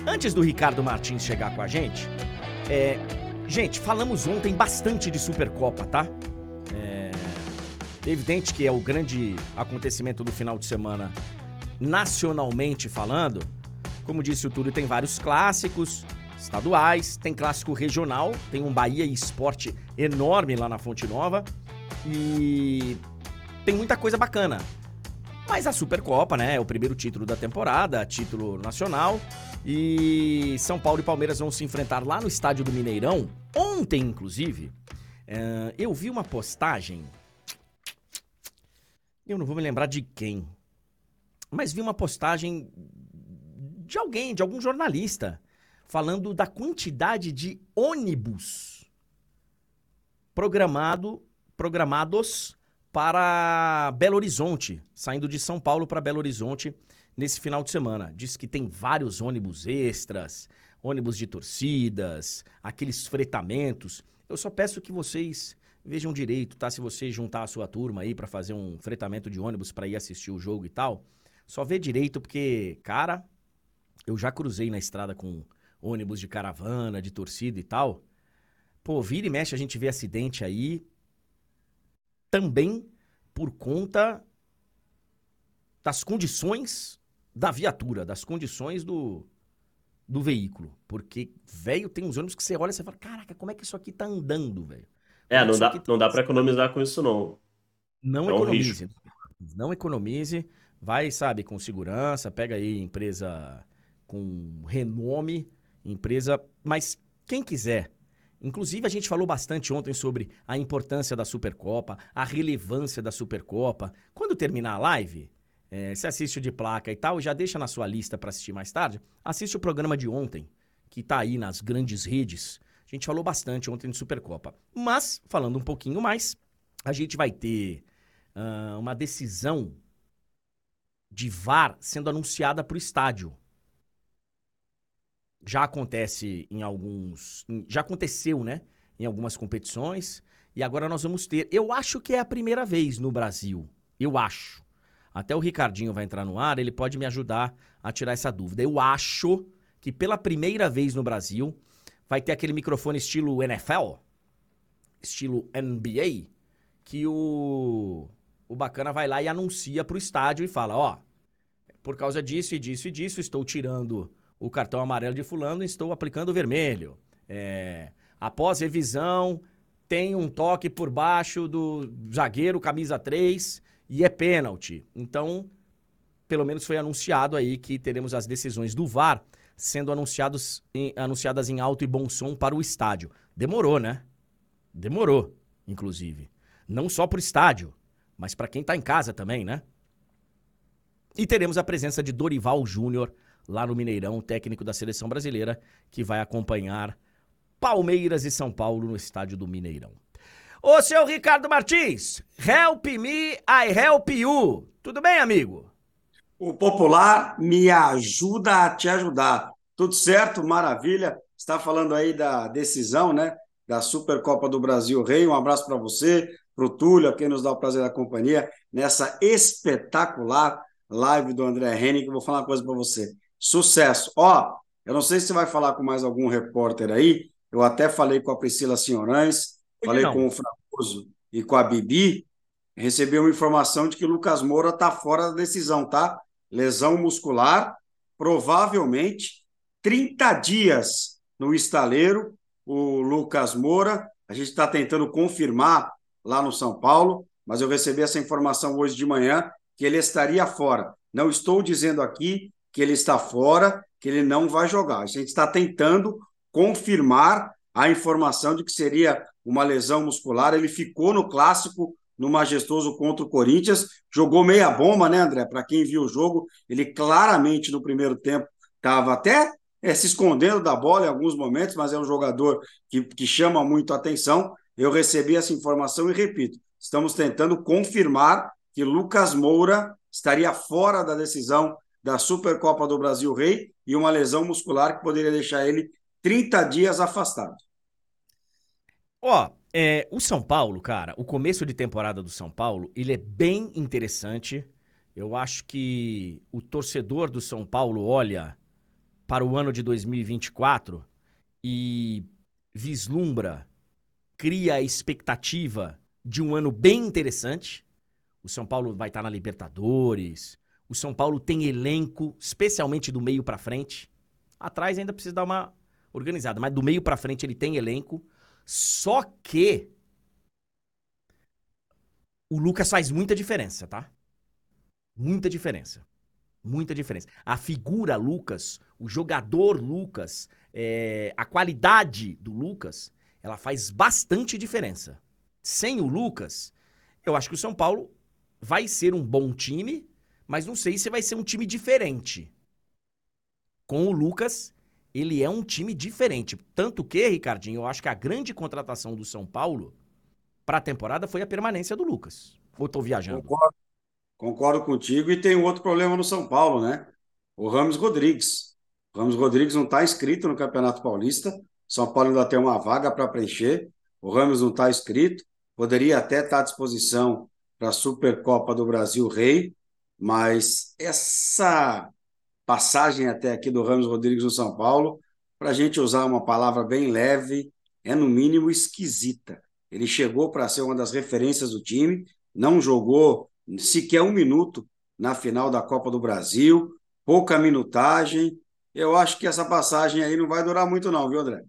Antes do Ricardo Martins chegar com a gente, é, Gente, falamos ontem bastante de Supercopa, tá? É... Evidente que é o grande acontecimento do final de semana, nacionalmente falando. Como disse o Túlio, tem vários clássicos estaduais, tem clássico regional, tem um Bahia Esporte enorme lá na Fonte Nova e tem muita coisa bacana. Mas a Supercopa, né, é o primeiro título da temporada, título nacional. E São Paulo e Palmeiras vão se enfrentar lá no estádio do Mineirão. Ontem, inclusive, uh, eu vi uma postagem. Eu não vou me lembrar de quem. Mas vi uma postagem de alguém, de algum jornalista, falando da quantidade de ônibus programado, programados para Belo Horizonte, saindo de São Paulo para Belo Horizonte nesse final de semana. Diz que tem vários ônibus extras, ônibus de torcidas, aqueles fretamentos. Eu só peço que vocês vejam direito, tá? Se você juntar a sua turma aí para fazer um fretamento de ônibus para ir assistir o jogo e tal, só vê direito porque, cara, eu já cruzei na estrada com ônibus de caravana, de torcida e tal. Pô, vira e mexe a gente vê acidente aí também por conta das condições da viatura, das condições do, do veículo. Porque, velho, tem uns ônibus que você olha e você fala, caraca, como é que isso aqui tá andando, velho? É, não dá, tá... não dá para economizar com isso, não. Não é economize. Um não economize. Vai, sabe, com segurança, pega aí empresa com renome, empresa. Mas quem quiser. Inclusive, a gente falou bastante ontem sobre a importância da Supercopa, a relevância da Supercopa. Quando terminar a live, é, você assiste de placa e tal, já deixa na sua lista para assistir mais tarde. Assiste o programa de ontem, que tá aí nas grandes redes. A gente falou bastante ontem de Supercopa. Mas, falando um pouquinho mais, a gente vai ter uh, uma decisão de VAR sendo anunciada para o estádio. Já acontece em alguns. Já aconteceu, né? Em algumas competições. E agora nós vamos ter. Eu acho que é a primeira vez no Brasil. Eu acho. Até o Ricardinho vai entrar no ar, ele pode me ajudar a tirar essa dúvida. Eu acho que pela primeira vez no Brasil vai ter aquele microfone estilo NFL, estilo NBA, que o, o bacana vai lá e anuncia pro estádio e fala: ó, por causa disso e disso e disso, estou tirando o cartão amarelo de fulano estou aplicando o vermelho. É, após revisão, tem um toque por baixo do zagueiro, camisa 3, e é pênalti. Então, pelo menos foi anunciado aí que teremos as decisões do VAR sendo anunciados em, anunciadas em alto e bom som para o estádio. Demorou, né? Demorou, inclusive. Não só para o estádio, mas para quem está em casa também, né? E teremos a presença de Dorival Júnior lá no Mineirão, técnico da seleção brasileira, que vai acompanhar Palmeiras e São Paulo no estádio do Mineirão. Ô, seu Ricardo Martins, help me, I help you. Tudo bem, amigo? O popular me ajuda a te ajudar. Tudo certo? Maravilha. Está falando aí da decisão, né? Da Supercopa do Brasil Rei. Um abraço para você, para o Túlio, a quem nos dá o prazer da companhia, nessa espetacular live do André Henning, que eu vou falar uma coisa para você. Sucesso. Ó, eu não sei se você vai falar com mais algum repórter aí. Eu até falei com a Priscila Senhorães, falei não. com o Fragoso e com a Bibi. Recebi uma informação de que o Lucas Moura está fora da decisão, tá? lesão muscular, provavelmente 30 dias no estaleiro. O Lucas Moura, a gente está tentando confirmar lá no São Paulo, mas eu recebi essa informação hoje de manhã que ele estaria fora. Não estou dizendo aqui que ele está fora, que ele não vai jogar. A gente está tentando confirmar a informação de que seria uma lesão muscular. Ele ficou no clássico no majestoso contra o Corinthians. Jogou meia bomba, né, André? Para quem viu o jogo, ele claramente no primeiro tempo estava até é, se escondendo da bola em alguns momentos, mas é um jogador que, que chama muito atenção. Eu recebi essa informação e repito: estamos tentando confirmar que Lucas Moura estaria fora da decisão da Supercopa do Brasil Rei e uma lesão muscular que poderia deixar ele 30 dias afastado. Ó, oh, é, o São Paulo, cara, o começo de temporada do São Paulo, ele é bem interessante. Eu acho que o torcedor do São Paulo olha para o ano de 2024 e vislumbra, cria a expectativa de um ano bem interessante. O São Paulo vai estar na Libertadores. O São Paulo tem elenco, especialmente do meio para frente. Atrás ainda precisa dar uma organizada, mas do meio para frente ele tem elenco. Só que o Lucas faz muita diferença, tá? Muita diferença. Muita diferença. A figura Lucas, o jogador Lucas, é, a qualidade do Lucas, ela faz bastante diferença. Sem o Lucas, eu acho que o São Paulo vai ser um bom time, mas não sei se vai ser um time diferente. Com o Lucas, ele é um time diferente. Tanto que, Ricardinho, eu acho que a grande contratação do São Paulo para a temporada foi a permanência do Lucas. Ou estou viajando? Concordo, concordo contigo. E tem outro problema no São Paulo, né? O Ramos Rodrigues. O Ramos Rodrigues não está inscrito no Campeonato Paulista. São Paulo ainda tem uma vaga para preencher. O Ramos não está inscrito. Poderia até estar tá à disposição para a Supercopa do Brasil Rei, mas essa passagem até aqui do Ramos Rodrigues no São Paulo, para a gente usar uma palavra bem leve, é no mínimo esquisita. Ele chegou para ser uma das referências do time, não jogou sequer um minuto na final da Copa do Brasil, pouca minutagem. Eu acho que essa passagem aí não vai durar muito, não, viu, André?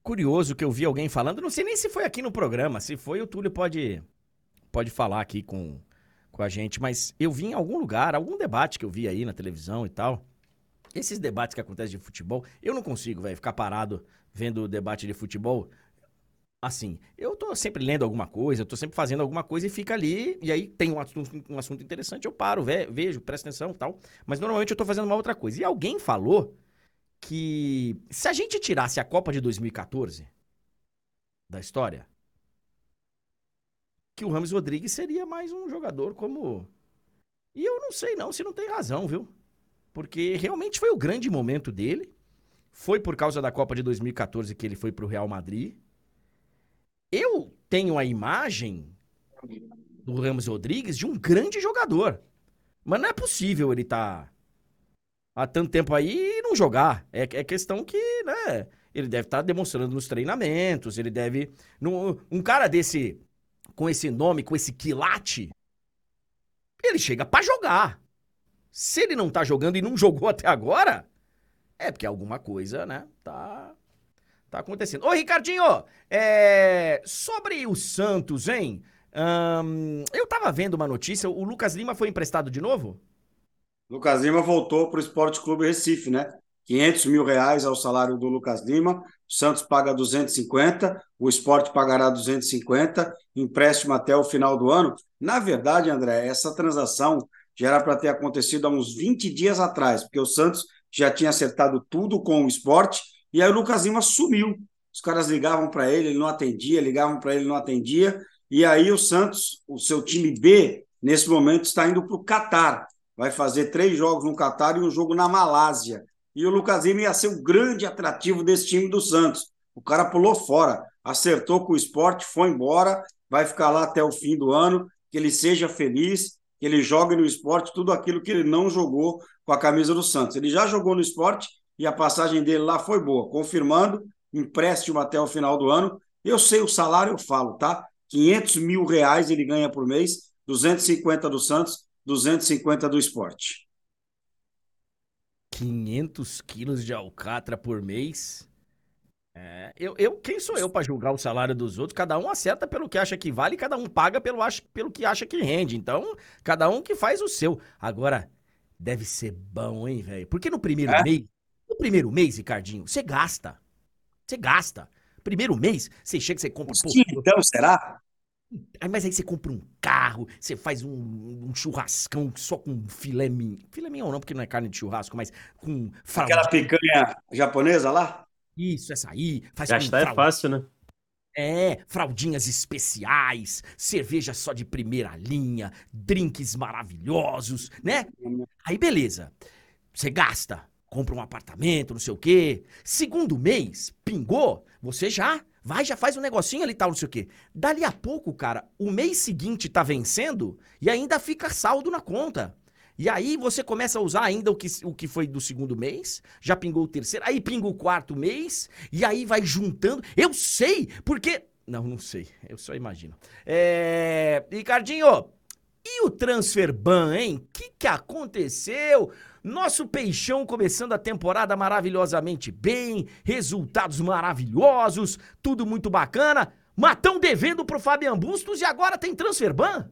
Curioso que eu vi alguém falando, não sei nem se foi aqui no programa, se foi, o Túlio pode, pode falar aqui com, com a gente, mas eu vi em algum lugar, algum debate que eu vi aí na televisão e tal. Esses debates que acontecem de futebol, eu não consigo, velho, ficar parado vendo o debate de futebol. Assim, eu tô sempre lendo alguma coisa, eu tô sempre fazendo alguma coisa e fica ali, e aí tem um assunto, um assunto interessante, eu paro, ve vejo, presto atenção tal. Mas normalmente eu tô fazendo uma outra coisa. E alguém falou que se a gente tirasse a Copa de 2014 da história, que o Ramos Rodrigues seria mais um jogador como. E eu não sei não se não tem razão, viu? Porque realmente foi o grande momento dele. Foi por causa da Copa de 2014 que ele foi pro Real Madrid. Eu tenho a imagem do Ramos Rodrigues de um grande jogador. Mas não é possível ele estar tá há tanto tempo aí e não jogar. É, é questão que, né? Ele deve estar tá demonstrando nos treinamentos, ele deve. um cara desse com esse nome, com esse quilate, ele chega para jogar. Se ele não tá jogando e não jogou até agora, é porque alguma coisa, né, tá, tá acontecendo. Ô, Ricardinho, é... sobre o Santos, hein? eu tava vendo uma notícia, o Lucas Lima foi emprestado de novo? Lucas Lima voltou pro Esporte Clube Recife, né? 500 mil reais ao salário do Lucas Lima, o Santos paga 250, o esporte pagará 250, empréstimo até o final do ano. Na verdade, André, essa transação já era para ter acontecido há uns 20 dias atrás, porque o Santos já tinha acertado tudo com o esporte, e aí o Lucas Lima sumiu. Os caras ligavam para ele, ele não atendia, ligavam para ele, não atendia, e aí o Santos, o seu time B, nesse momento está indo para o Catar. vai fazer três jogos no Catar e um jogo na Malásia. E o Lucas Lima ia ser o grande atrativo desse time do Santos. O cara pulou fora, acertou com o esporte, foi embora, vai ficar lá até o fim do ano, que ele seja feliz, que ele jogue no esporte tudo aquilo que ele não jogou com a camisa do Santos. Ele já jogou no esporte e a passagem dele lá foi boa, confirmando empréstimo até o final do ano. Eu sei o salário, eu falo, tá? 500 mil reais ele ganha por mês, 250 do Santos, 250 do esporte. 500 quilos de alcatra por mês? É, eu, eu, quem sou eu para julgar o salário dos outros? Cada um acerta pelo que acha que vale, cada um paga pelo, pelo que acha que rende. Então, cada um que faz o seu. Agora, deve ser bom, hein, velho? Porque no primeiro é? mês, no primeiro mês, Ricardinho, você gasta. Você gasta. Primeiro mês, você chega, você compra. Pô, então, será? Aí, mas aí você compra um carro, você faz um, um churrascão só com filé mignon. Filé mignon não, porque não é carne de churrasco, mas com fraldinha. Aquela picanha japonesa lá? Isso, essa aí. Faz Gastar é fácil, né? É, fraldinhas especiais, cerveja só de primeira linha, drinks maravilhosos, né? Aí beleza. Você gasta, compra um apartamento, não sei o quê. Segundo mês, pingou, você já Vai, já faz um negocinho ali, tal, não sei o quê. Dali a pouco, cara, o mês seguinte tá vencendo e ainda fica saldo na conta. E aí você começa a usar ainda o que, o que foi do segundo mês, já pingou o terceiro, aí pinga o quarto mês, e aí vai juntando. Eu sei, porque. Não, não sei, eu só imagino. É. Ricardinho, e o transfer ban, hein? O que, que aconteceu? Nosso Peixão começando a temporada maravilhosamente bem, resultados maravilhosos, tudo muito bacana. Matão devendo pro Fabian Bustos e agora tem transfer ban?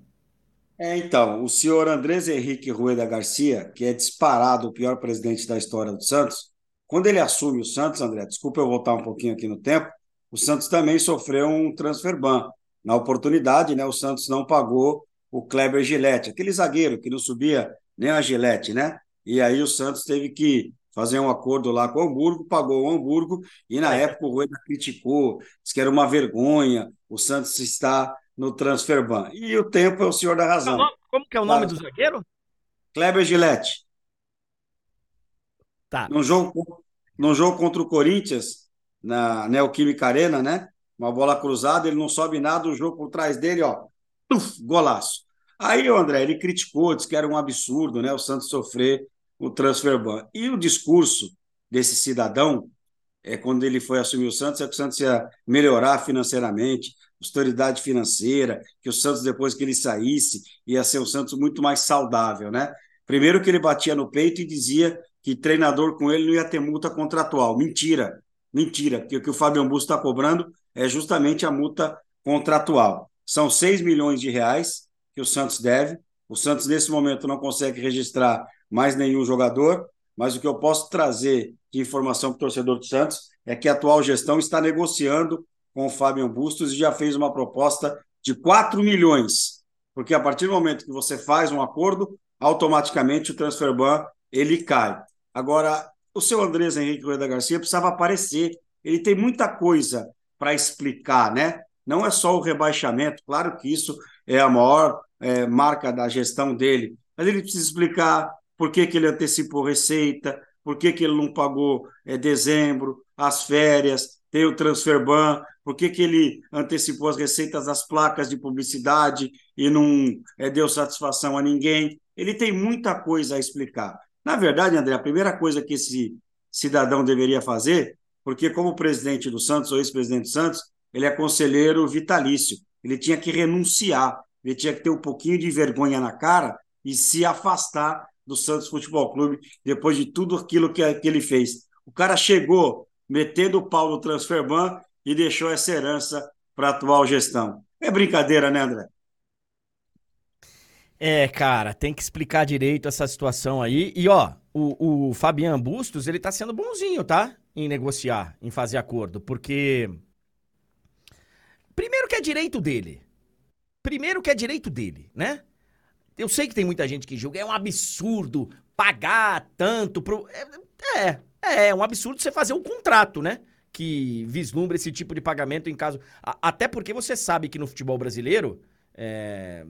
É, então, o senhor Andrés Henrique Rueda Garcia, que é disparado o pior presidente da história do Santos, quando ele assume o Santos, André, desculpa eu voltar um pouquinho aqui no tempo, o Santos também sofreu um transfer ban. Na oportunidade, né, o Santos não pagou o Kleber Gillette, aquele zagueiro que não subia nem a Gillette, né? E aí o Santos teve que fazer um acordo lá com o Hamburgo, pagou o Hamburgo, e na é. época o Rueda criticou, disse que era uma vergonha, o Santos está no transfer ban. E o tempo é o senhor da razão. Como que é o nome do zagueiro? Kleber Gillette. Tá. Num jogo, num jogo contra o Corinthians, na Neoquímica Arena, né? Uma bola cruzada, ele não sobe nada, o jogo por trás dele, ó, golaço. Aí o André, ele criticou, disse que era um absurdo, né? O Santos sofrer o transfer ban. E o discurso desse cidadão, é, quando ele foi assumir o Santos, é que o Santos ia melhorar financeiramente, autoridade financeira, que o Santos, depois que ele saísse, ia ser um Santos muito mais saudável, né? Primeiro que ele batia no peito e dizia que treinador com ele não ia ter multa contratual. Mentira, mentira, porque o que o Fábio Augusto está cobrando é justamente a multa contratual. São 6 milhões de reais que o Santos deve. O Santos, nesse momento, não consegue registrar mais nenhum jogador, mas o que eu posso trazer de informação para o torcedor do Santos é que a atual gestão está negociando com o Fábio Bustos e já fez uma proposta de 4 milhões, porque a partir do momento que você faz um acordo, automaticamente o transfer ban ele cai. Agora, o seu Andrés Henrique Rueda Garcia precisava aparecer, ele tem muita coisa para explicar, né? Não é só o rebaixamento, claro que isso é a maior é, marca da gestão dele, mas ele precisa explicar por que, que ele antecipou receita, por que, que ele não pagou é, dezembro, as férias, tem o transfer ban, por que, que ele antecipou as receitas das placas de publicidade e não é, deu satisfação a ninguém. Ele tem muita coisa a explicar. Na verdade, André, a primeira coisa que esse cidadão deveria fazer, porque como presidente do Santos, ou ex-presidente do Santos, ele é conselheiro vitalício, ele tinha que renunciar, ele tinha que ter um pouquinho de vergonha na cara e se afastar do Santos Futebol Clube depois de tudo aquilo que, que ele fez. O cara chegou metendo o pau no transfer ban e deixou essa herança para a atual gestão. É brincadeira, né, André? É, cara, tem que explicar direito essa situação aí. E, ó, o, o Fabian Bustos, ele tá sendo bonzinho, tá? Em negociar, em fazer acordo, porque. Primeiro que é direito dele. Primeiro que é direito dele, né? Eu sei que tem muita gente que julga, é um absurdo pagar tanto pro. É, é, é um absurdo você fazer um contrato, né? que vislumbra esse tipo de pagamento em caso. até porque você sabe que no futebol brasileiro, é,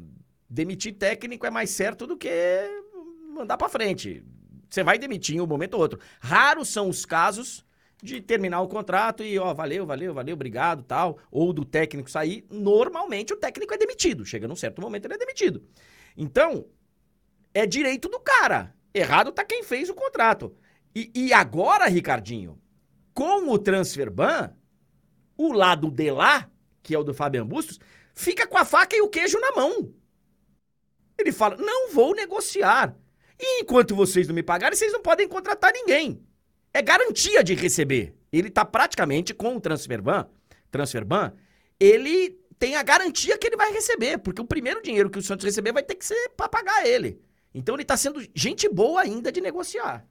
demitir técnico é mais certo do que mandar para frente. Você vai demitir em um momento ou outro. Raros são os casos de terminar o contrato e, ó, valeu, valeu, valeu, obrigado, tal, ou do técnico sair. Normalmente o técnico é demitido. Chega num certo momento ele é demitido. Então, é direito do cara. Errado tá quem fez o contrato. E, e agora, Ricardinho, com o transfer ban, o lado de lá, que é o do Fabian Bustos, fica com a faca e o queijo na mão. Ele fala: não vou negociar. E enquanto vocês não me pagarem, vocês não podem contratar ninguém. É garantia de receber. Ele está praticamente com o transfer ban, transfer ban, ele tem a garantia que ele vai receber, porque o primeiro dinheiro que o Santos receber vai ter que ser para pagar ele. Então ele está sendo gente boa ainda de negociar.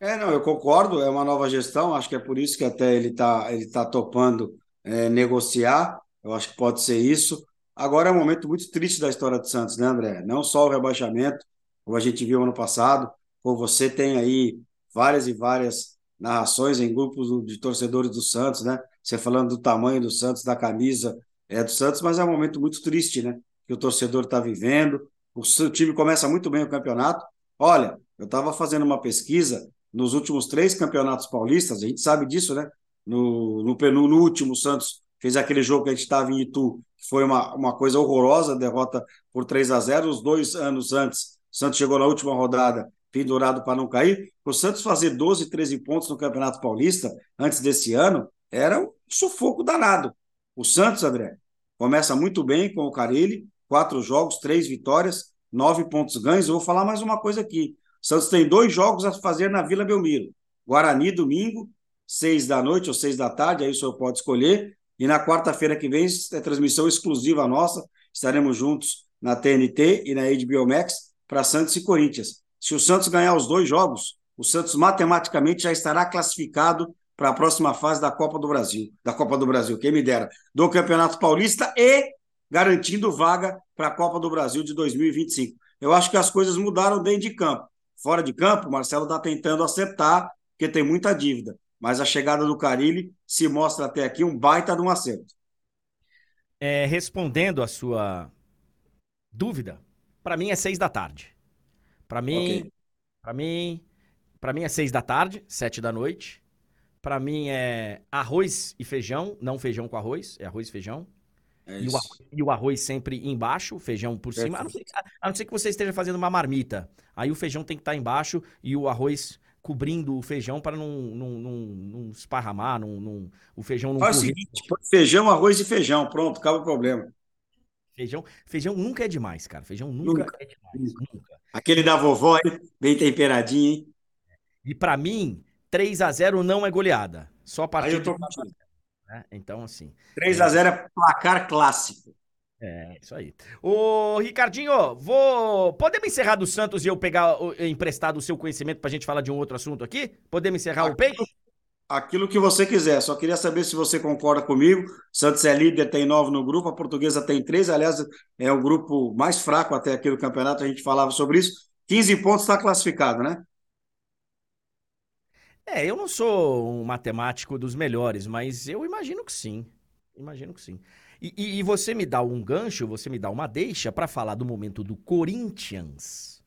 É, não, eu concordo, é uma nova gestão, acho que é por isso que até ele está ele tá topando é, negociar, eu acho que pode ser isso. Agora é um momento muito triste da história do Santos, né, André? Não só o rebaixamento, como a gente viu ano passado, ou você tem aí várias e várias narrações em grupos de torcedores do Santos, né? Você falando do tamanho do Santos, da camisa é do Santos, mas é um momento muito triste, né? Que o torcedor está vivendo. O seu time começa muito bem o campeonato. Olha, eu estava fazendo uma pesquisa nos últimos três campeonatos paulistas, a gente sabe disso, né? No, no, no último, o Santos fez aquele jogo que a gente estava em Itu, que foi uma, uma coisa horrorosa, derrota por 3 a 0 Os dois anos antes, o Santos chegou na última rodada pendurado para não cair. O Santos fazer 12, 13 pontos no Campeonato Paulista antes desse ano era um sufoco danado. O Santos, André, começa muito bem com o Carilli, quatro jogos, três vitórias, nove pontos ganhos. Eu vou falar mais uma coisa aqui. O Santos tem dois jogos a fazer na Vila Belmiro. Guarani, domingo, seis da noite ou seis da tarde, aí o senhor pode escolher. E na quarta-feira que vem é transmissão exclusiva nossa. Estaremos juntos na TNT e na HBO Max para Santos e Corinthians. Se o Santos ganhar os dois jogos, o Santos matematicamente já estará classificado para a próxima fase da Copa do Brasil, da Copa do Brasil, quem me dera, do Campeonato Paulista e garantindo vaga para a Copa do Brasil de 2025. Eu acho que as coisas mudaram dentro de campo. Fora de campo, o Marcelo está tentando acertar, porque tem muita dívida. Mas a chegada do Carilli se mostra até aqui um baita de um acerto. É, respondendo a sua dúvida, para mim é seis da tarde. Para mim, okay. para mim, para mim é seis da tarde, sete da noite. Para mim é arroz e feijão, não feijão com arroz, é arroz e feijão. É e, o arroz, e, o arroz, sempre embaixo, feijão por cima. A não, ser, a não, ser, que você esteja fazendo uma marmita. Aí o feijão tem que estar tá embaixo e o arroz cobrindo o feijão para não, não, não, não esparramar, não, não, o feijão não Faz o seguinte, feijão, arroz e feijão, pronto, acaba o problema. Feijão, feijão nunca é demais, cara. Feijão nunca, nunca. é demais, nunca. Aquele da vovó, hein? bem temperadinho, hein? E para mim, 3 a 0 não é goleada. Só a partir Aí eu tô de... né? Então, assim. 3 a 0 é placar clássico. É, isso aí. Ô, Ricardinho, vou. Podemos encerrar do Santos e eu pegar emprestado o seu conhecimento pra gente falar de um outro assunto aqui? Podemos encerrar aquilo, o peito? Aquilo que você quiser. Só queria saber se você concorda comigo. Santos é líder, tem nove no grupo, a portuguesa tem três. Aliás, é o grupo mais fraco até aqui do campeonato, a gente falava sobre isso. 15 pontos está classificado, né? É, eu não sou um matemático dos melhores, mas eu imagino que sim. Imagino que sim. E, e, e você me dá um gancho, você me dá uma deixa para falar do momento do Corinthians.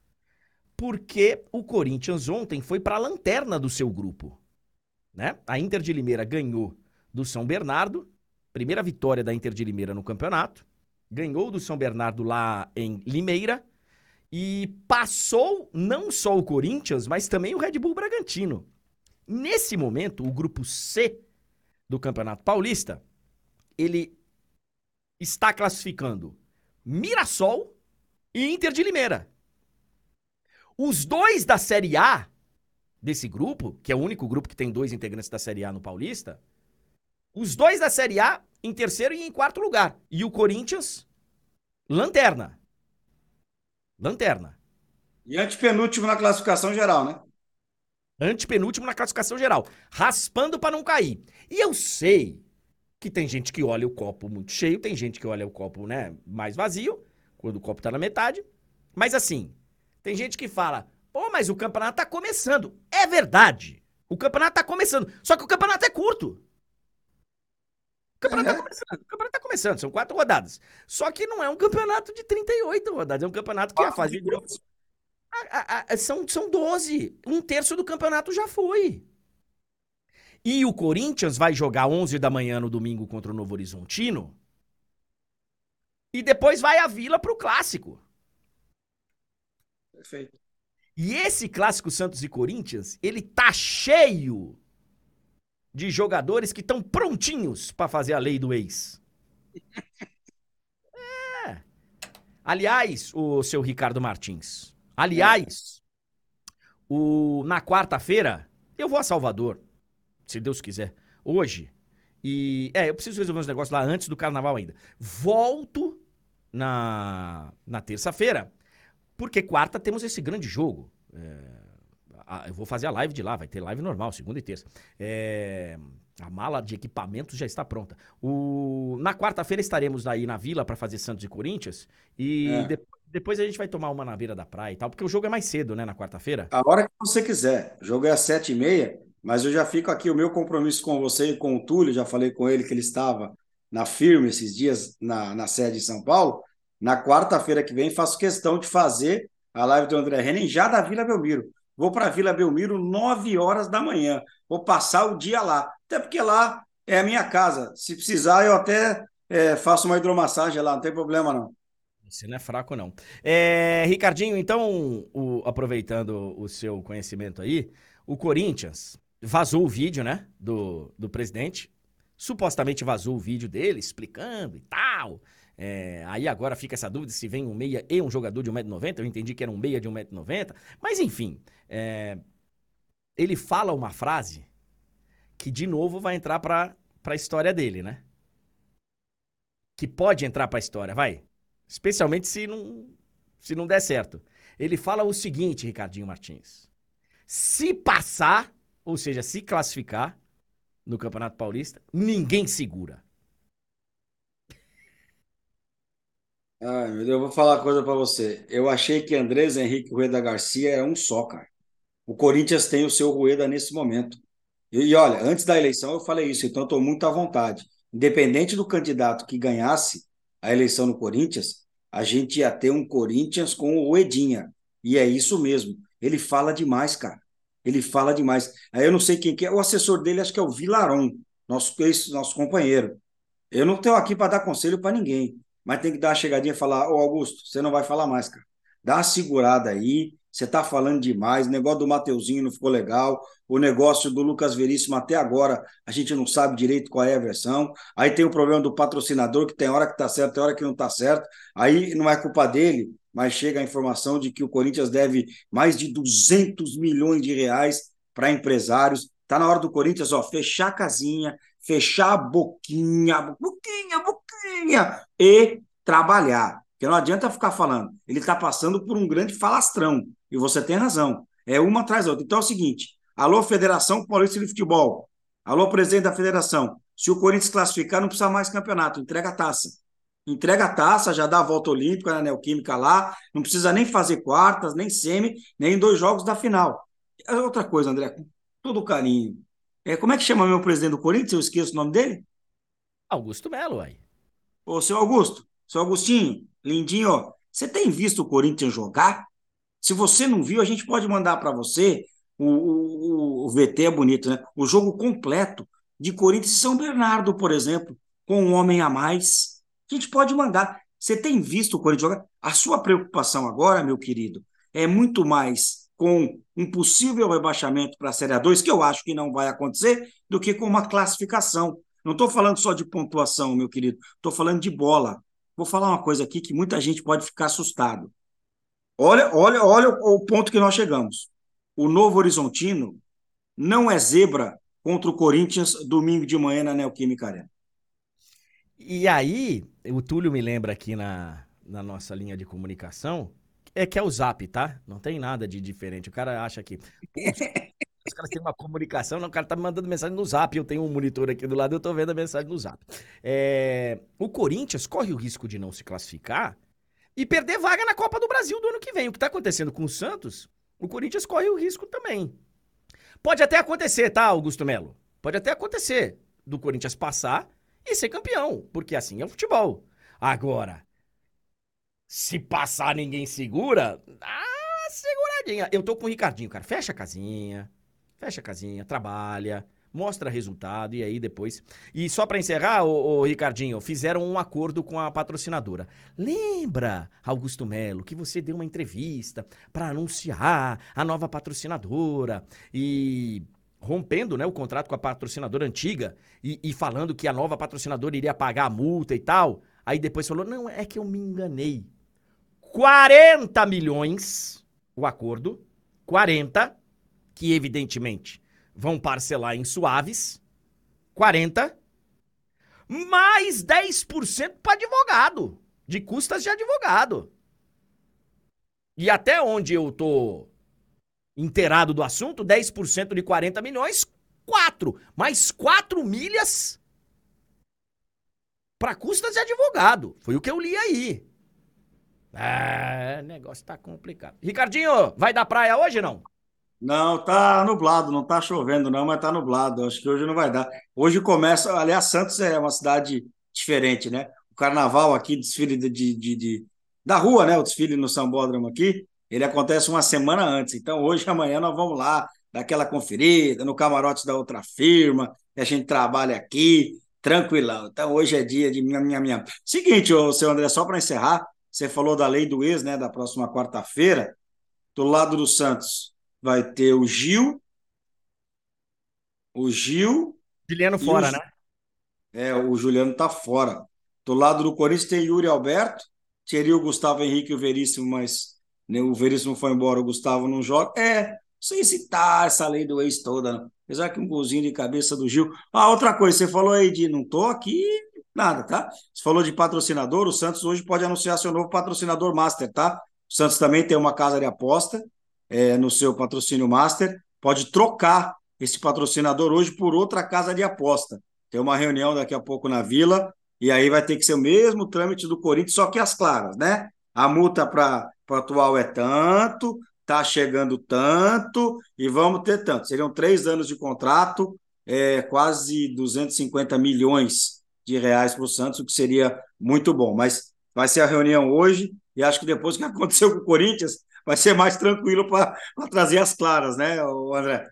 Porque o Corinthians ontem foi para a lanterna do seu grupo. Né? A Inter de Limeira ganhou do São Bernardo, primeira vitória da Inter de Limeira no campeonato. Ganhou do São Bernardo lá em Limeira e passou não só o Corinthians, mas também o Red Bull Bragantino. Nesse momento, o grupo C do Campeonato Paulista, ele está classificando Mirassol e Inter de Limeira. Os dois da Série A desse grupo, que é o único grupo que tem dois integrantes da Série A no Paulista, os dois da Série A em terceiro e em quarto lugar. E o Corinthians, lanterna. Lanterna. E antepenúltimo na classificação geral, né? Antepenúltimo na classificação geral. Raspando para não cair. E eu sei que tem gente que olha o copo muito cheio, tem gente que olha o copo, né, mais vazio, quando o copo tá na metade. Mas assim, tem gente que fala: "Pô, mas o campeonato tá começando". É verdade. O campeonato tá começando. Só que o campeonato é curto. O campeonato, tá é. tá começando, o campeonato tá começando, são quatro rodadas. Só que não é um campeonato de 38 rodadas, é um campenato que é a fase de grupos. A, a, a, são, são 12. Um terço do campeonato já foi. E o Corinthians vai jogar 11 da manhã no domingo contra o Novo Horizontino. E depois vai à Vila pro clássico. Perfeito. E esse clássico Santos e Corinthians, ele tá cheio de jogadores que estão prontinhos para fazer a lei do ex. É. Aliás, o seu Ricardo Martins. Aliás, o, na quarta-feira, eu vou a Salvador, se Deus quiser. Hoje. E. É, eu preciso resolver uns negócios lá antes do carnaval ainda. Volto na, na terça-feira, porque quarta temos esse grande jogo. É, eu vou fazer a live de lá, vai ter live normal, segunda e terça. É, a mala de equipamentos já está pronta. O, na quarta-feira estaremos aí na Vila para fazer Santos e Corinthians. E É. de- depois a gente vai tomar uma na beira da praia e tal, porque o jogo é mais cedo, né, na quarta-feira. A hora que você quiser. O jogo é às sete e meia, mas eu já fico aqui, o meu compromisso com você e com o Túlio, já falei com ele que ele estava na firme esses dias na, na sede em São Paulo. Na quarta-feira que vem, faço questão de fazer a live do André Henning já da Vila Belmiro. Vou para a Vila Belmiro nove horas da manhã. Vou passar o dia lá. Até porque lá é a minha casa. Se precisar, eu até é, faço uma hidromassagem lá, não tem problema não. Você não é fraco, não. É, Ricardinho, então, o- aproveitando o seu conhecimento aí, o Corinthians vazou o vídeo, né, do, do presidente. Supostamente vazou o vídeo dele explicando e tal. É, aí agora fica essa dúvida se vem um meia e um jogador de 1,90m. Eu entendi que era um meia de 1,90m. Mas enfim, é, ele fala uma frase que de novo vai entrar pra, pra história dele, né? Que pode entrar pra história, vai. Especialmente se não, se não der certo. Ele fala o seguinte, Ricardinho Martins. Se passar, ou seja, se classificar no Campeonato Paulista, ninguém segura. Ai, meu Deus, eu vou falar uma coisa para você. Eu achei que Andrés Henrique Rueda Garcia era um só, cara. O Corinthians tem o seu Rueda nesse momento. E, e olha, antes da eleição eu falei isso, então estou muito à vontade. Independente do candidato que ganhasse a eleição no Corinthians, a gente ia ter um Corinthians com o Ruedinha. E é isso mesmo. Ele fala demais, cara. Ele fala demais. Aí eu não sei quem que é. O assessor dele, acho que é o Vilaron, nosso, nosso companheiro. Eu não estou aqui para dar conselho para ninguém mas tem que dar uma chegadinha e falar, ô Augusto, você não vai falar mais, cara. Dá uma segurada aí, você tá falando demais, o negócio do Mateuzinho não ficou legal, o negócio do Lucas Veríssimo até agora, a gente não sabe direito qual é a versão, aí tem o problema do patrocinador, que tem hora que tá certo, tem hora que não tá certo, aí não é culpa dele, mas chega a informação de que o Corinthians deve mais de 200 milhões de reais para empresários, tá na hora do Corinthians, ó, fechar a casinha, fechar a boquinha, boquinha, boquinha, e trabalhar. Porque não adianta ficar falando. Ele está passando por um grande falastrão. E você tem razão. É uma atrás da outra. Então é o seguinte: alô, Federação Paulista de Futebol. Alô, presidente da federação. Se o Corinthians classificar, não precisa mais campeonato. Entrega a taça. Entrega a taça, já dá a volta olímpica na Neoquímica lá. Não precisa nem fazer quartas, nem semi, nem dois jogos da final. É Outra coisa, André, com todo carinho. É, como é que chama meu presidente do Corinthians? Eu esqueço o nome dele. Augusto Melo, aí. Ô, seu Augusto, seu Augustinho, lindinho, ó, você tem visto o Corinthians jogar? Se você não viu, a gente pode mandar para você o, o, o VT é bonito, né? O jogo completo de Corinthians e São Bernardo, por exemplo, com um homem a mais. A gente pode mandar. Você tem visto o Corinthians jogar? A sua preocupação agora, meu querido, é muito mais com um possível rebaixamento para a Série A2, que eu acho que não vai acontecer, do que com uma classificação. Não estou falando só de pontuação, meu querido, estou falando de bola. Vou falar uma coisa aqui que muita gente pode ficar assustado. Olha, olha, olha o, ponto que nós chegamos. O Novo Horizontino não é zebra contra o Corinthians domingo de manhã na Neoquímica Arena. E aí, o Túlio me lembra aqui na, na nossa linha de comunicação, é que é o Zap, tá? Não tem nada de diferente. O cara acha que. os caras têm uma comunicação, não, o cara tá me mandando mensagem no Zap. Eu tenho um monitor aqui do lado, eu tô vendo a mensagem no Zap. É, o Corinthians corre o risco de não se classificar e perder vaga na Copa do Brasil do ano que vem. O que tá acontecendo com o Santos, o Corinthians corre o risco também. Pode até acontecer, tá, Augusto Melo? Pode até acontecer do Corinthians passar e ser campeão, porque assim é o futebol. Agora, se passar ninguém segura, ah, seguradinha. Eu tô com o Ricardinho, cara. Fecha a casinha, fecha a casinha, trabalha, mostra resultado e aí depois. E só para encerrar, o, Ricardinho, fizeram um acordo com a patrocinadora. Lembra, Augusto Melo, que você deu uma entrevista para anunciar a nova patrocinadora e rompendo né, o contrato com a patrocinadora antiga e, e, falando que a nova patrocinadora iria pagar a multa e tal. Aí depois falou: não, é que eu me enganei. 40 milhões o acordo, 40, que evidentemente vão parcelar em suaves, 40, mais 10% para advogado, de custas de advogado. E até onde eu tô inteirado do assunto, 10% de 40 milhões, 4. Mais 4 milhas para custas de advogado. Foi o que eu li aí. É, negócio tá complicado. Ricardinho, vai dar praia hoje não? Não, tá nublado, não tá chovendo não, mas tá nublado. Acho que hoje não vai dar. Hoje começa, aliás, Santos é uma cidade diferente, né? O carnaval aqui, desfile de, de, de, da rua, né? O desfile no Sambódromo aqui, ele acontece uma semana antes. Então, hoje e amanhã nós vamos lá, dar aquela conferida no camarote da outra firma, que a gente trabalha aqui, tranquilão. Então, hoje é dia de minha, minha, minha. Seguinte, ô, seu André, só para encerrar, você falou da lei do ex, né, da próxima quarta-feira. Do lado do Santos vai ter o Gil, o Gil. Juliano fora, o... né? É, o Juliano tá fora. Do lado do Corinthians tem Yuri Alberto, teria o Gustavo Henrique e o Veríssimo, mas né, o Veríssimo foi embora, o Gustavo não joga. É, sem citar essa lei do ex toda, não. apesar que um golzinho de cabeça do Gil. Ah, outra coisa, você falou aí de não tô aqui, nada, tá? Você falou de patrocinador, o Santos hoje pode anunciar seu novo patrocinador master, tá? O Santos também tem uma casa de aposta é, no seu patrocínio master, pode trocar esse patrocinador hoje por outra casa de aposta. Tem uma reunião daqui a pouco na Vila, e aí vai ter que ser o mesmo trâmite do Corinthians, só que as claras, né? A multa para o atual é tanto, tá chegando tanto, e vamos ter tanto. Seriam três anos de contrato, é, quase 250 milhões de reais para o Santos, o que seria muito bom. Mas vai ser a reunião hoje, e acho que depois que aconteceu com o Corinthians, vai ser mais tranquilo para trazer as claras, né, André?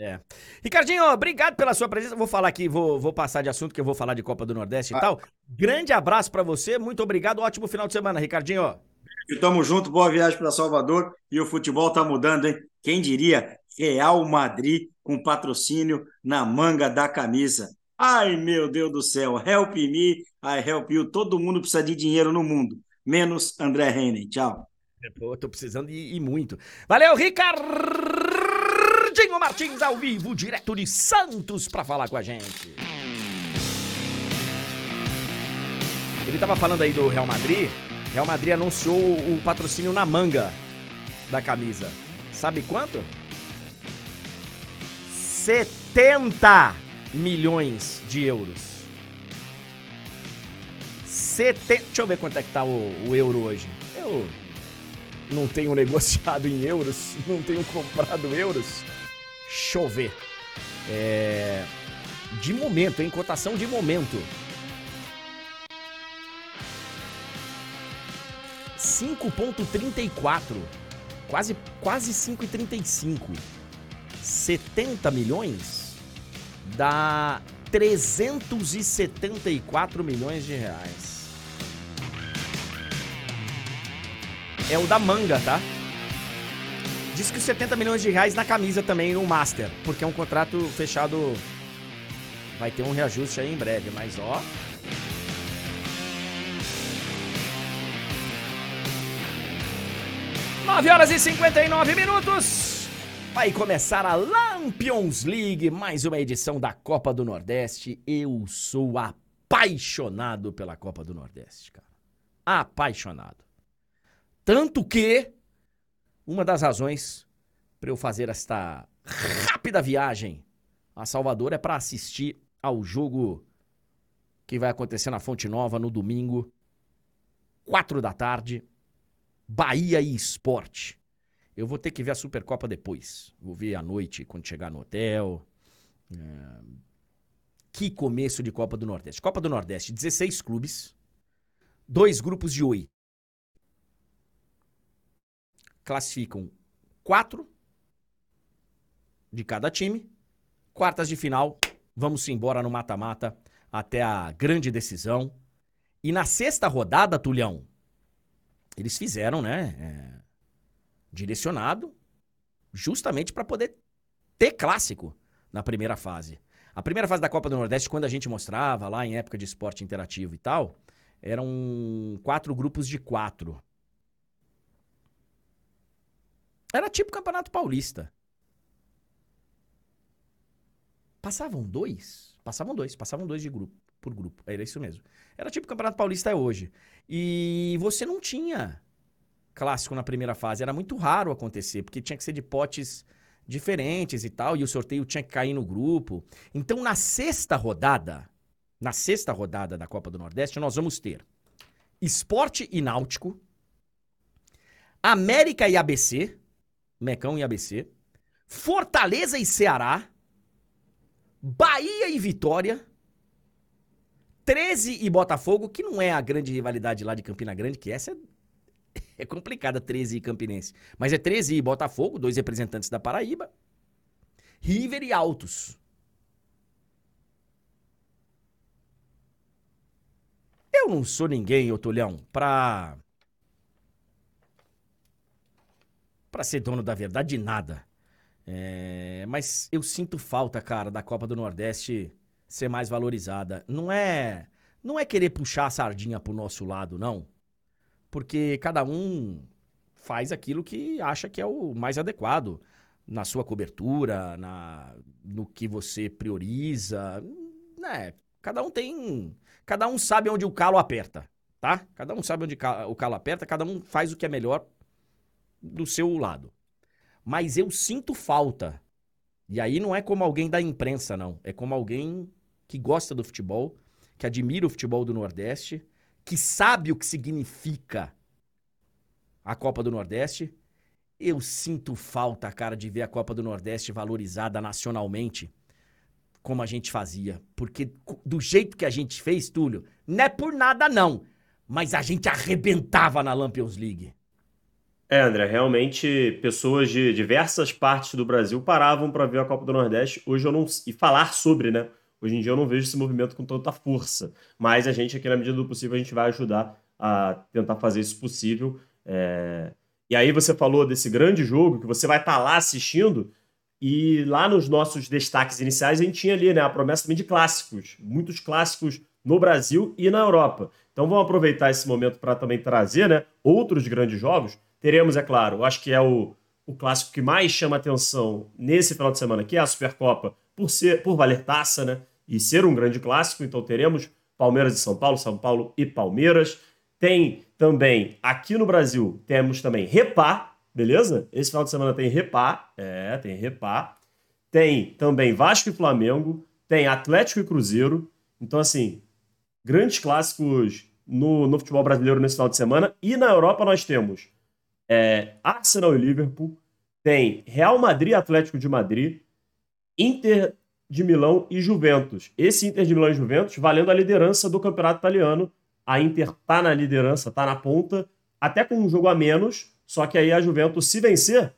É. Ricardinho, obrigado pela sua presença. Vou falar aqui, vou, vou passar de assunto, que eu vou falar de Copa do Nordeste e ah. tal. Grande abraço para você, muito obrigado, ótimo final de semana, Ricardinho. E tamo junto, boa viagem para Salvador. E o futebol tá mudando, hein? Quem diria? Real Madrid com patrocínio na manga da camisa. Ai, meu Deus do céu, help me, I help you. Todo mundo precisa de dinheiro no mundo, menos André Heinen. Tchau. Pô, tô precisando e muito. Valeu, Ricardo! Dinho Martins ao vivo, direto de Santos, para falar com a gente. Ele tava falando aí do Real Madrid. Real Madrid anunciou o patrocínio na manga da camisa. Sabe quanto? 70 milhões de euros. Seten... Deixa eu ver quanto é que tá o, o euro hoje. Eu não tenho negociado em euros, não tenho comprado euros chover. É... De momento, em cotação de momento. 5,34. Quase, quase 5,35. 70 milhões dá 374 milhões de reais. É o da manga, tá? Diz que os 70 milhões de reais na camisa também no Master, porque é um contrato fechado. Vai ter um reajuste aí em breve, mas ó. Nove horas e 59 minutos. Vai começar a Lampions League, mais uma edição da Copa do Nordeste. Eu sou apaixonado pela Copa do Nordeste, cara. Apaixonado. Tanto que uma das razões para eu fazer esta rápida viagem a Salvador é para assistir ao jogo que vai acontecer na Fonte Nova no domingo, quatro da tarde, Bahia e Esporte. Eu vou ter que ver a Supercopa depois. Vou ver à noite quando chegar no hotel. É... Que começo de Copa do Nordeste. Copa do Nordeste, 16 clubes, dois grupos de oito. classificam quatro de cada time. Quartas de final, vamos embora no mata-mata até a grande decisão. E na sexta rodada, Tulhão, eles fizeram, né? É, direcionado justamente para poder ter clássico na primeira fase. A primeira fase da Copa do Nordeste, quando a gente mostrava lá em época de esporte interativo e tal, eram quatro grupos de quatro. Era tipo Campeonato Paulista. Passavam dois? Passavam dois, passavam dois de grupo, por grupo. Era isso mesmo. Era tipo Campeonato Paulista é hoje. E você não tinha clássico na primeira fase. Era muito raro acontecer, porque tinha que ser de potes diferentes e tal, e o sorteio tinha que cair no grupo. Então, na sexta rodada, na sexta rodada da Copa do Nordeste, nós vamos ter Esporte e Náutico, América e ABC, Mecão e ABC, Fortaleza e Ceará, Bahia e Vitória, 13 e Botafogo, que não é a grande rivalidade lá de Campina Grande, que essa é é complicada 13 e Campinense. Mas é 13 e Botafogo, dois representantes da Paraíba. River e Altos. Eu não sou ninguém, Otolhão, pra. pra ser dono da verdade de nada. É... Mas eu sinto falta, cara, da Copa do Nordeste ser mais valorizada. Não é. Não é querer puxar a sardinha pro nosso lado, não porque cada um faz aquilo que acha que é o mais adequado na sua cobertura, na, no que você prioriza, né? Cada um tem, cada um sabe onde o calo aperta, tá? Cada um sabe onde o calo aperta, cada um faz o que é melhor do seu lado. Mas eu sinto falta. E aí não é como alguém da imprensa, não. É como alguém que gosta do futebol, que admira o futebol do Nordeste que sabe o que significa a Copa do Nordeste, eu sinto falta, cara, de ver a Copa do Nordeste valorizada nacionalmente como a gente fazia. Porque do jeito que a gente fez, Túlio, não é por nada não, mas a gente arrebentava na Lampions League. É, André, realmente pessoas de diversas partes do Brasil paravam para ver a Copa do Nordeste. Hoje eu não. E falar sobre, né? Hoje em dia eu não vejo esse movimento com tanta força, mas a gente aqui, na medida do possível, a gente vai ajudar a tentar fazer isso possível. É... E aí você falou desse grande jogo que você vai estar tá lá assistindo, e lá nos nossos destaques iniciais a gente tinha ali né, a promessa também de clássicos, muitos clássicos no Brasil e na Europa. Então vamos aproveitar esse momento para também trazer né, outros grandes jogos. Teremos, é claro, acho que é o, o clássico que mais chama atenção nesse final de semana, que é a Supercopa, por ser por valer taça, né? E ser um grande clássico. Então teremos Palmeiras e São Paulo, São Paulo e Palmeiras. Tem também, aqui no Brasil, temos também Repá, beleza? Esse final de semana tem Repá, é, tem Repá. Tem também Vasco e Flamengo, tem Atlético e Cruzeiro. Então, assim, grandes clássicos no, no futebol brasileiro nesse final de semana. E na Europa nós temos é, Arsenal e Liverpool, tem Real Madrid e Atlético de Madrid, Inter de Milão e Juventus. Esse Inter de Milão e Juventus valendo a liderança do campeonato italiano. A Inter tá na liderança, tá na ponta, até com um jogo a menos, só que aí a Juventus, se vencer,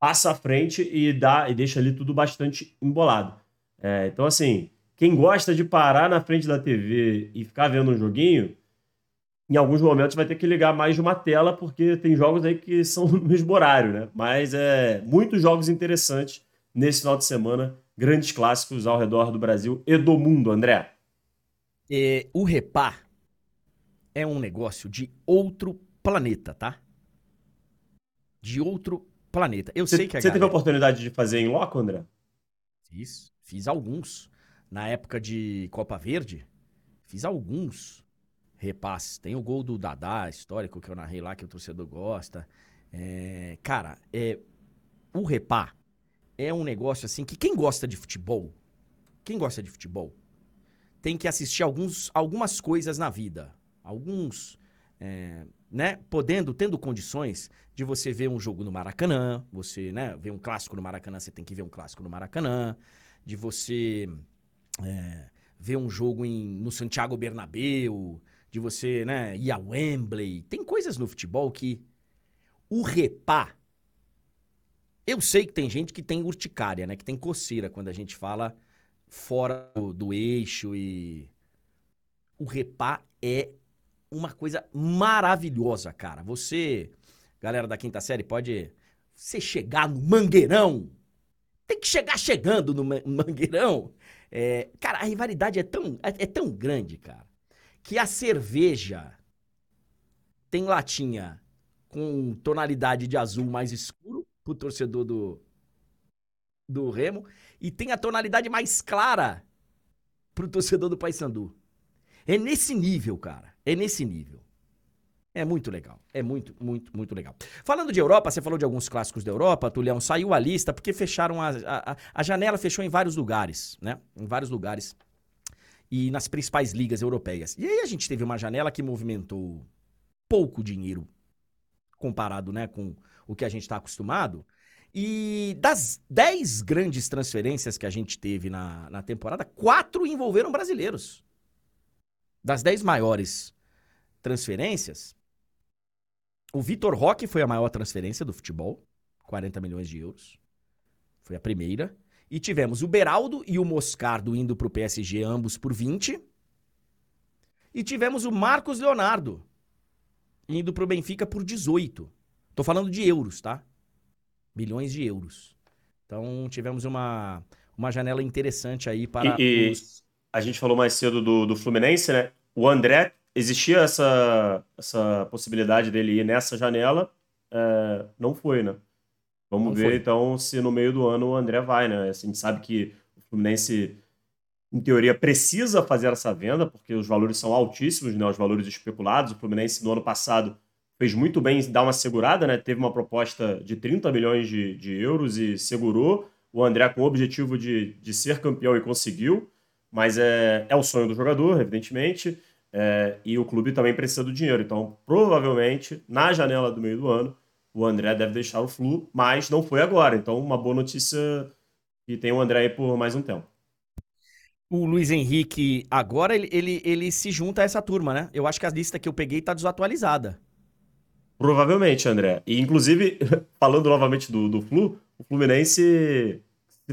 passa à frente e dá e deixa ali tudo bastante embolado. É, então, assim, quem gosta de parar na frente da TV e ficar vendo um joguinho, em alguns momentos vai ter que ligar mais de uma tela, porque tem jogos aí que são no mesmo horário, né? Mas é muitos jogos interessantes nesse final de semana grandes clássicos ao redor do Brasil e do mundo, André? É, o Repá é um negócio de outro planeta, tá? De outro planeta. Eu cê, sei que a Você galera... teve a oportunidade de fazer em loco, André? Fiz, fiz alguns. Na época de Copa Verde, fiz alguns repasses. Tem o gol do Dadá, histórico, que eu narrei lá, que o torcedor gosta. É, cara, é, o repá é um negócio assim que quem gosta de futebol, quem gosta de futebol, tem que assistir alguns, algumas coisas na vida. Alguns, é, né, podendo, tendo condições de você ver um jogo no Maracanã, você, né, ver um clássico no Maracanã, você tem que ver um clássico no Maracanã, de você é, ver um jogo em, no Santiago Bernabéu, de você, né, ir a Wembley. Tem coisas no futebol que O repá. Eu sei que tem gente que tem urticária, né? Que tem coceira quando a gente fala fora do, do eixo e. O repá é uma coisa maravilhosa, cara. Você, galera da quinta série, pode. Você chegar no mangueirão. Tem que chegar chegando no mangueirão. É, cara, a rivalidade é tão, é, é tão grande, cara, que a cerveja tem latinha com tonalidade de azul mais escuro pro torcedor do, do Remo e tem a tonalidade mais clara pro torcedor do Paysandu. É nesse nível, cara. É nesse nível. É muito legal. É muito, muito, muito legal. Falando de Europa, você falou de alguns clássicos da Europa, Tulião, saiu a lista porque fecharam a, a, a janela fechou em vários lugares, né? Em vários lugares. E nas principais ligas europeias. E aí a gente teve uma janela que movimentou pouco dinheiro comparado, né, com o que a gente está acostumado. E das 10 grandes transferências que a gente teve na, na temporada, quatro envolveram brasileiros. Das 10 maiores transferências, o Vitor Roque foi a maior transferência do futebol, 40 milhões de euros. Foi a primeira. E tivemos o Beraldo e o Moscardo indo para o PSG, ambos por 20. E tivemos o Marcos Leonardo indo para o Benfica por 18. Tô falando de euros, tá? Milhões de euros. Então tivemos uma, uma janela interessante aí para. E, os... e a gente falou mais cedo do, do Fluminense, né? O André existia essa, essa possibilidade dele ir nessa janela, é, não foi, né? Vamos não ver foi. então se no meio do ano o André vai, né? A gente sabe que o Fluminense, em teoria, precisa fazer essa venda, porque os valores são altíssimos, né? Os valores especulados. O Fluminense no ano passado fez muito bem dar uma segurada, né? Teve uma proposta de 30 milhões de, de euros e segurou. O André com o objetivo de, de ser campeão e conseguiu, mas é, é o sonho do jogador, evidentemente. É, e o clube também precisa do dinheiro. Então, provavelmente, na janela do meio do ano, o André deve deixar o Flu, mas não foi agora. Então, uma boa notícia que tem o André aí por mais um tempo. O Luiz Henrique, agora ele, ele, ele se junta a essa turma, né? Eu acho que a lista que eu peguei tá desatualizada. Provavelmente, André. E, inclusive, falando novamente do, do Flu, o Fluminense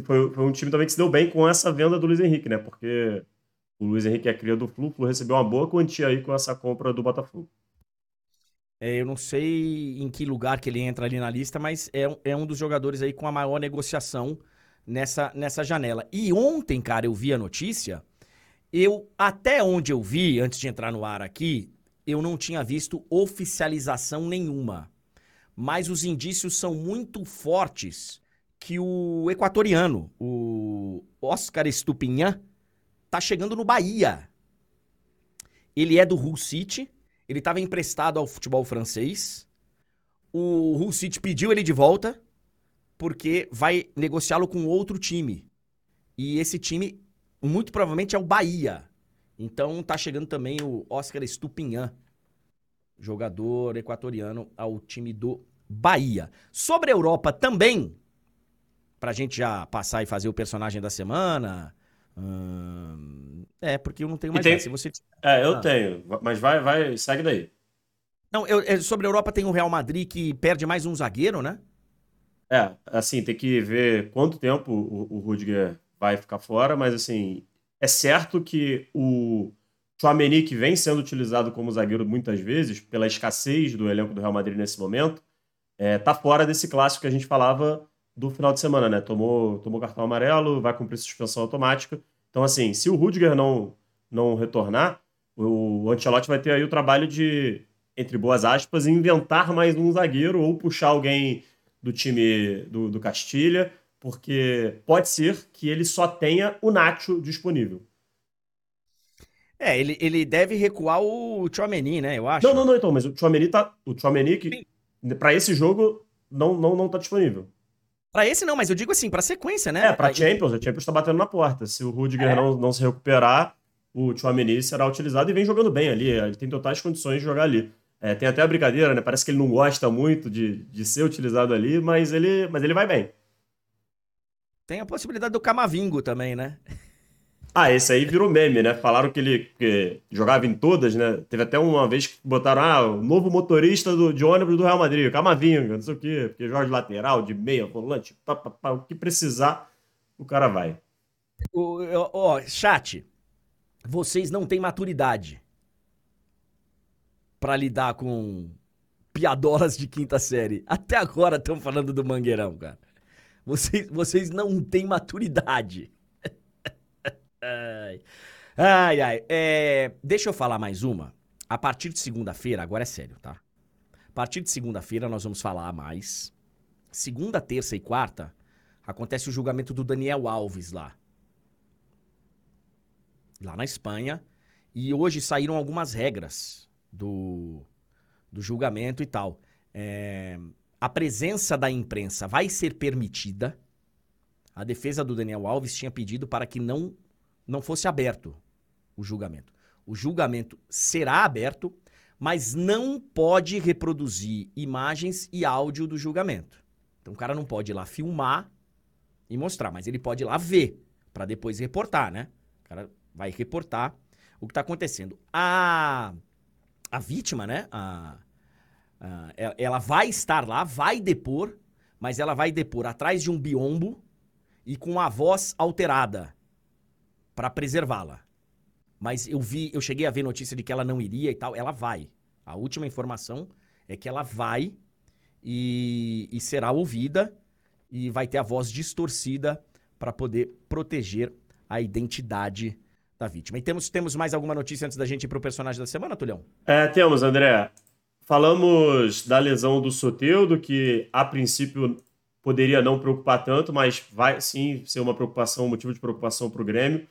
foi, foi um time também que se deu bem com essa venda do Luiz Henrique, né? Porque o Luiz Henrique é cria do Flu, o Flu recebeu uma boa quantia aí com essa compra do Botafogo. É, eu não sei em que lugar que ele entra ali na lista, mas é, é um dos jogadores aí com a maior negociação nessa, nessa janela. E ontem, cara, eu vi a notícia, eu, até onde eu vi, antes de entrar no ar aqui, eu não tinha visto oficialização nenhuma. Mas os indícios são muito fortes que o equatoriano, o Oscar Estupinhan, tá chegando no Bahia. Ele é do Hull City, ele estava emprestado ao futebol francês. O Hull City pediu ele de volta porque vai negociá-lo com outro time. E esse time, muito provavelmente, é o Bahia. Então tá chegando também o Oscar Estupinhan, jogador equatoriano, ao time do Bahia. Sobre a Europa também, pra gente já passar e fazer o personagem da semana, Hum, é, porque eu não tenho mais tem... Se você... É, eu ah. tenho, mas vai, vai, segue daí. Não, eu, é, sobre a Europa tem o Real Madrid que perde mais um zagueiro, né? É, assim, tem que ver quanto tempo o, o Rudiger vai ficar fora, mas assim, é certo que o Chouameni, que vem sendo utilizado como zagueiro muitas vezes, pela escassez do elenco do Real Madrid nesse momento, é, tá fora desse clássico que a gente falava do final de semana, né? Tomou, tomou cartão amarelo, vai cumprir suspensão automática. Então, assim, se o Rudiger não, não retornar, o Ancelotti vai ter aí o trabalho de, entre boas aspas, inventar mais um zagueiro ou puxar alguém do time do, do Castilha, porque pode ser que ele só tenha o Nacho disponível. É, ele, ele deve recuar o Chouameni, né? Eu acho. Não, não, não, então, mas o Chouameni tá. O Chouameni que. Para esse jogo não, não, não tá disponível. Pra esse não, mas eu digo assim, pra sequência, né? É, pra Champions, a Champions tá batendo na porta. Se o Rudiger é. não, não se recuperar, o Chouameni será utilizado e vem jogando bem ali. Ele tem totais condições de jogar ali. É, tem até a brincadeira, né? Parece que ele não gosta muito de, de ser utilizado ali, mas ele, mas ele vai bem. Tem a possibilidade do Camavingo também, né? Ah, esse aí virou meme, né? Falaram que ele que jogava em todas, né? Teve até uma vez que botaram, ah, o novo motorista do, de ônibus do Real Madrid, Camavinga, não sei o quê, porque joga de lateral, de meia, volante, pá, pá, pá, o que precisar, o cara vai. Ó, chat, vocês não têm maturidade para lidar com piadolas de quinta série. Até agora estão falando do Mangueirão, cara. Vocês, vocês não têm maturidade. ai, ai. É, deixa eu falar mais uma. A partir de segunda-feira, agora é sério, tá? A partir de segunda-feira nós vamos falar mais. Segunda, terça e quarta acontece o julgamento do Daniel Alves lá. Lá na Espanha. E hoje saíram algumas regras do, do julgamento e tal. É, a presença da imprensa vai ser permitida. A defesa do Daniel Alves tinha pedido para que não, não fosse aberto o julgamento. O julgamento será aberto, mas não pode reproduzir imagens e áudio do julgamento. Então o cara não pode ir lá filmar e mostrar, mas ele pode ir lá ver para depois reportar, né? O cara vai reportar o que está acontecendo. A, a vítima, né? A, Uh, ela vai estar lá, vai depor, mas ela vai depor atrás de um biombo e com a voz alterada para preservá-la. Mas eu vi, eu cheguei a ver notícia de que ela não iria e tal. Ela vai. A última informação é que ela vai e, e será ouvida e vai ter a voz distorcida para poder proteger a identidade da vítima. E temos, temos mais alguma notícia antes da gente ir para o personagem da semana, Tulhão? É, temos, André. Falamos da lesão do Soteudo, que a princípio poderia não preocupar tanto, mas vai sim ser uma preocupação, motivo de preocupação para o Grêmio.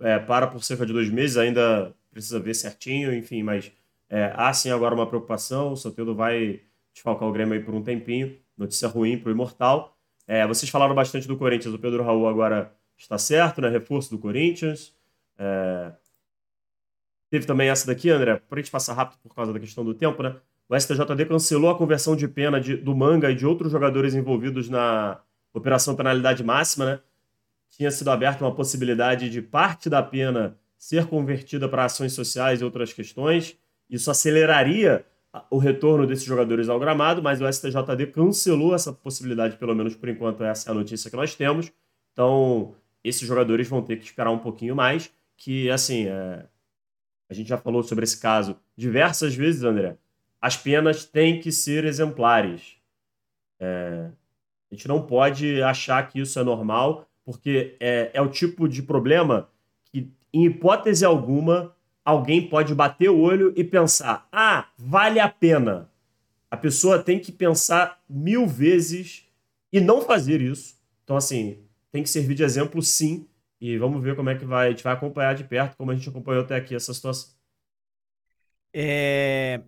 É, para por cerca de dois meses, ainda precisa ver certinho, enfim, mas é, há sim agora uma preocupação. O Soteudo vai desfalcar o Grêmio aí por um tempinho. Notícia ruim para o Imortal. É, vocês falaram bastante do Corinthians, o Pedro Raul agora está certo, né? Reforço do Corinthians. É... Teve também essa daqui, André, para a gente passar rápido por causa da questão do tempo, né? O STJD cancelou a conversão de pena de, do Manga e de outros jogadores envolvidos na Operação Penalidade Máxima, né? Tinha sido aberta uma possibilidade de parte da pena ser convertida para ações sociais e outras questões. Isso aceleraria o retorno desses jogadores ao gramado, mas o STJD cancelou essa possibilidade, pelo menos por enquanto, essa é a notícia que nós temos. Então, esses jogadores vão ter que esperar um pouquinho mais, que, assim, é... a gente já falou sobre esse caso diversas vezes, André as penas têm que ser exemplares. É, a gente não pode achar que isso é normal, porque é, é o tipo de problema que, em hipótese alguma, alguém pode bater o olho e pensar: ah, vale a pena. A pessoa tem que pensar mil vezes e não fazer isso. Então, assim, tem que servir de exemplo, sim. E vamos ver como é que vai. A gente vai acompanhar de perto, como a gente acompanhou até aqui essa situação. É,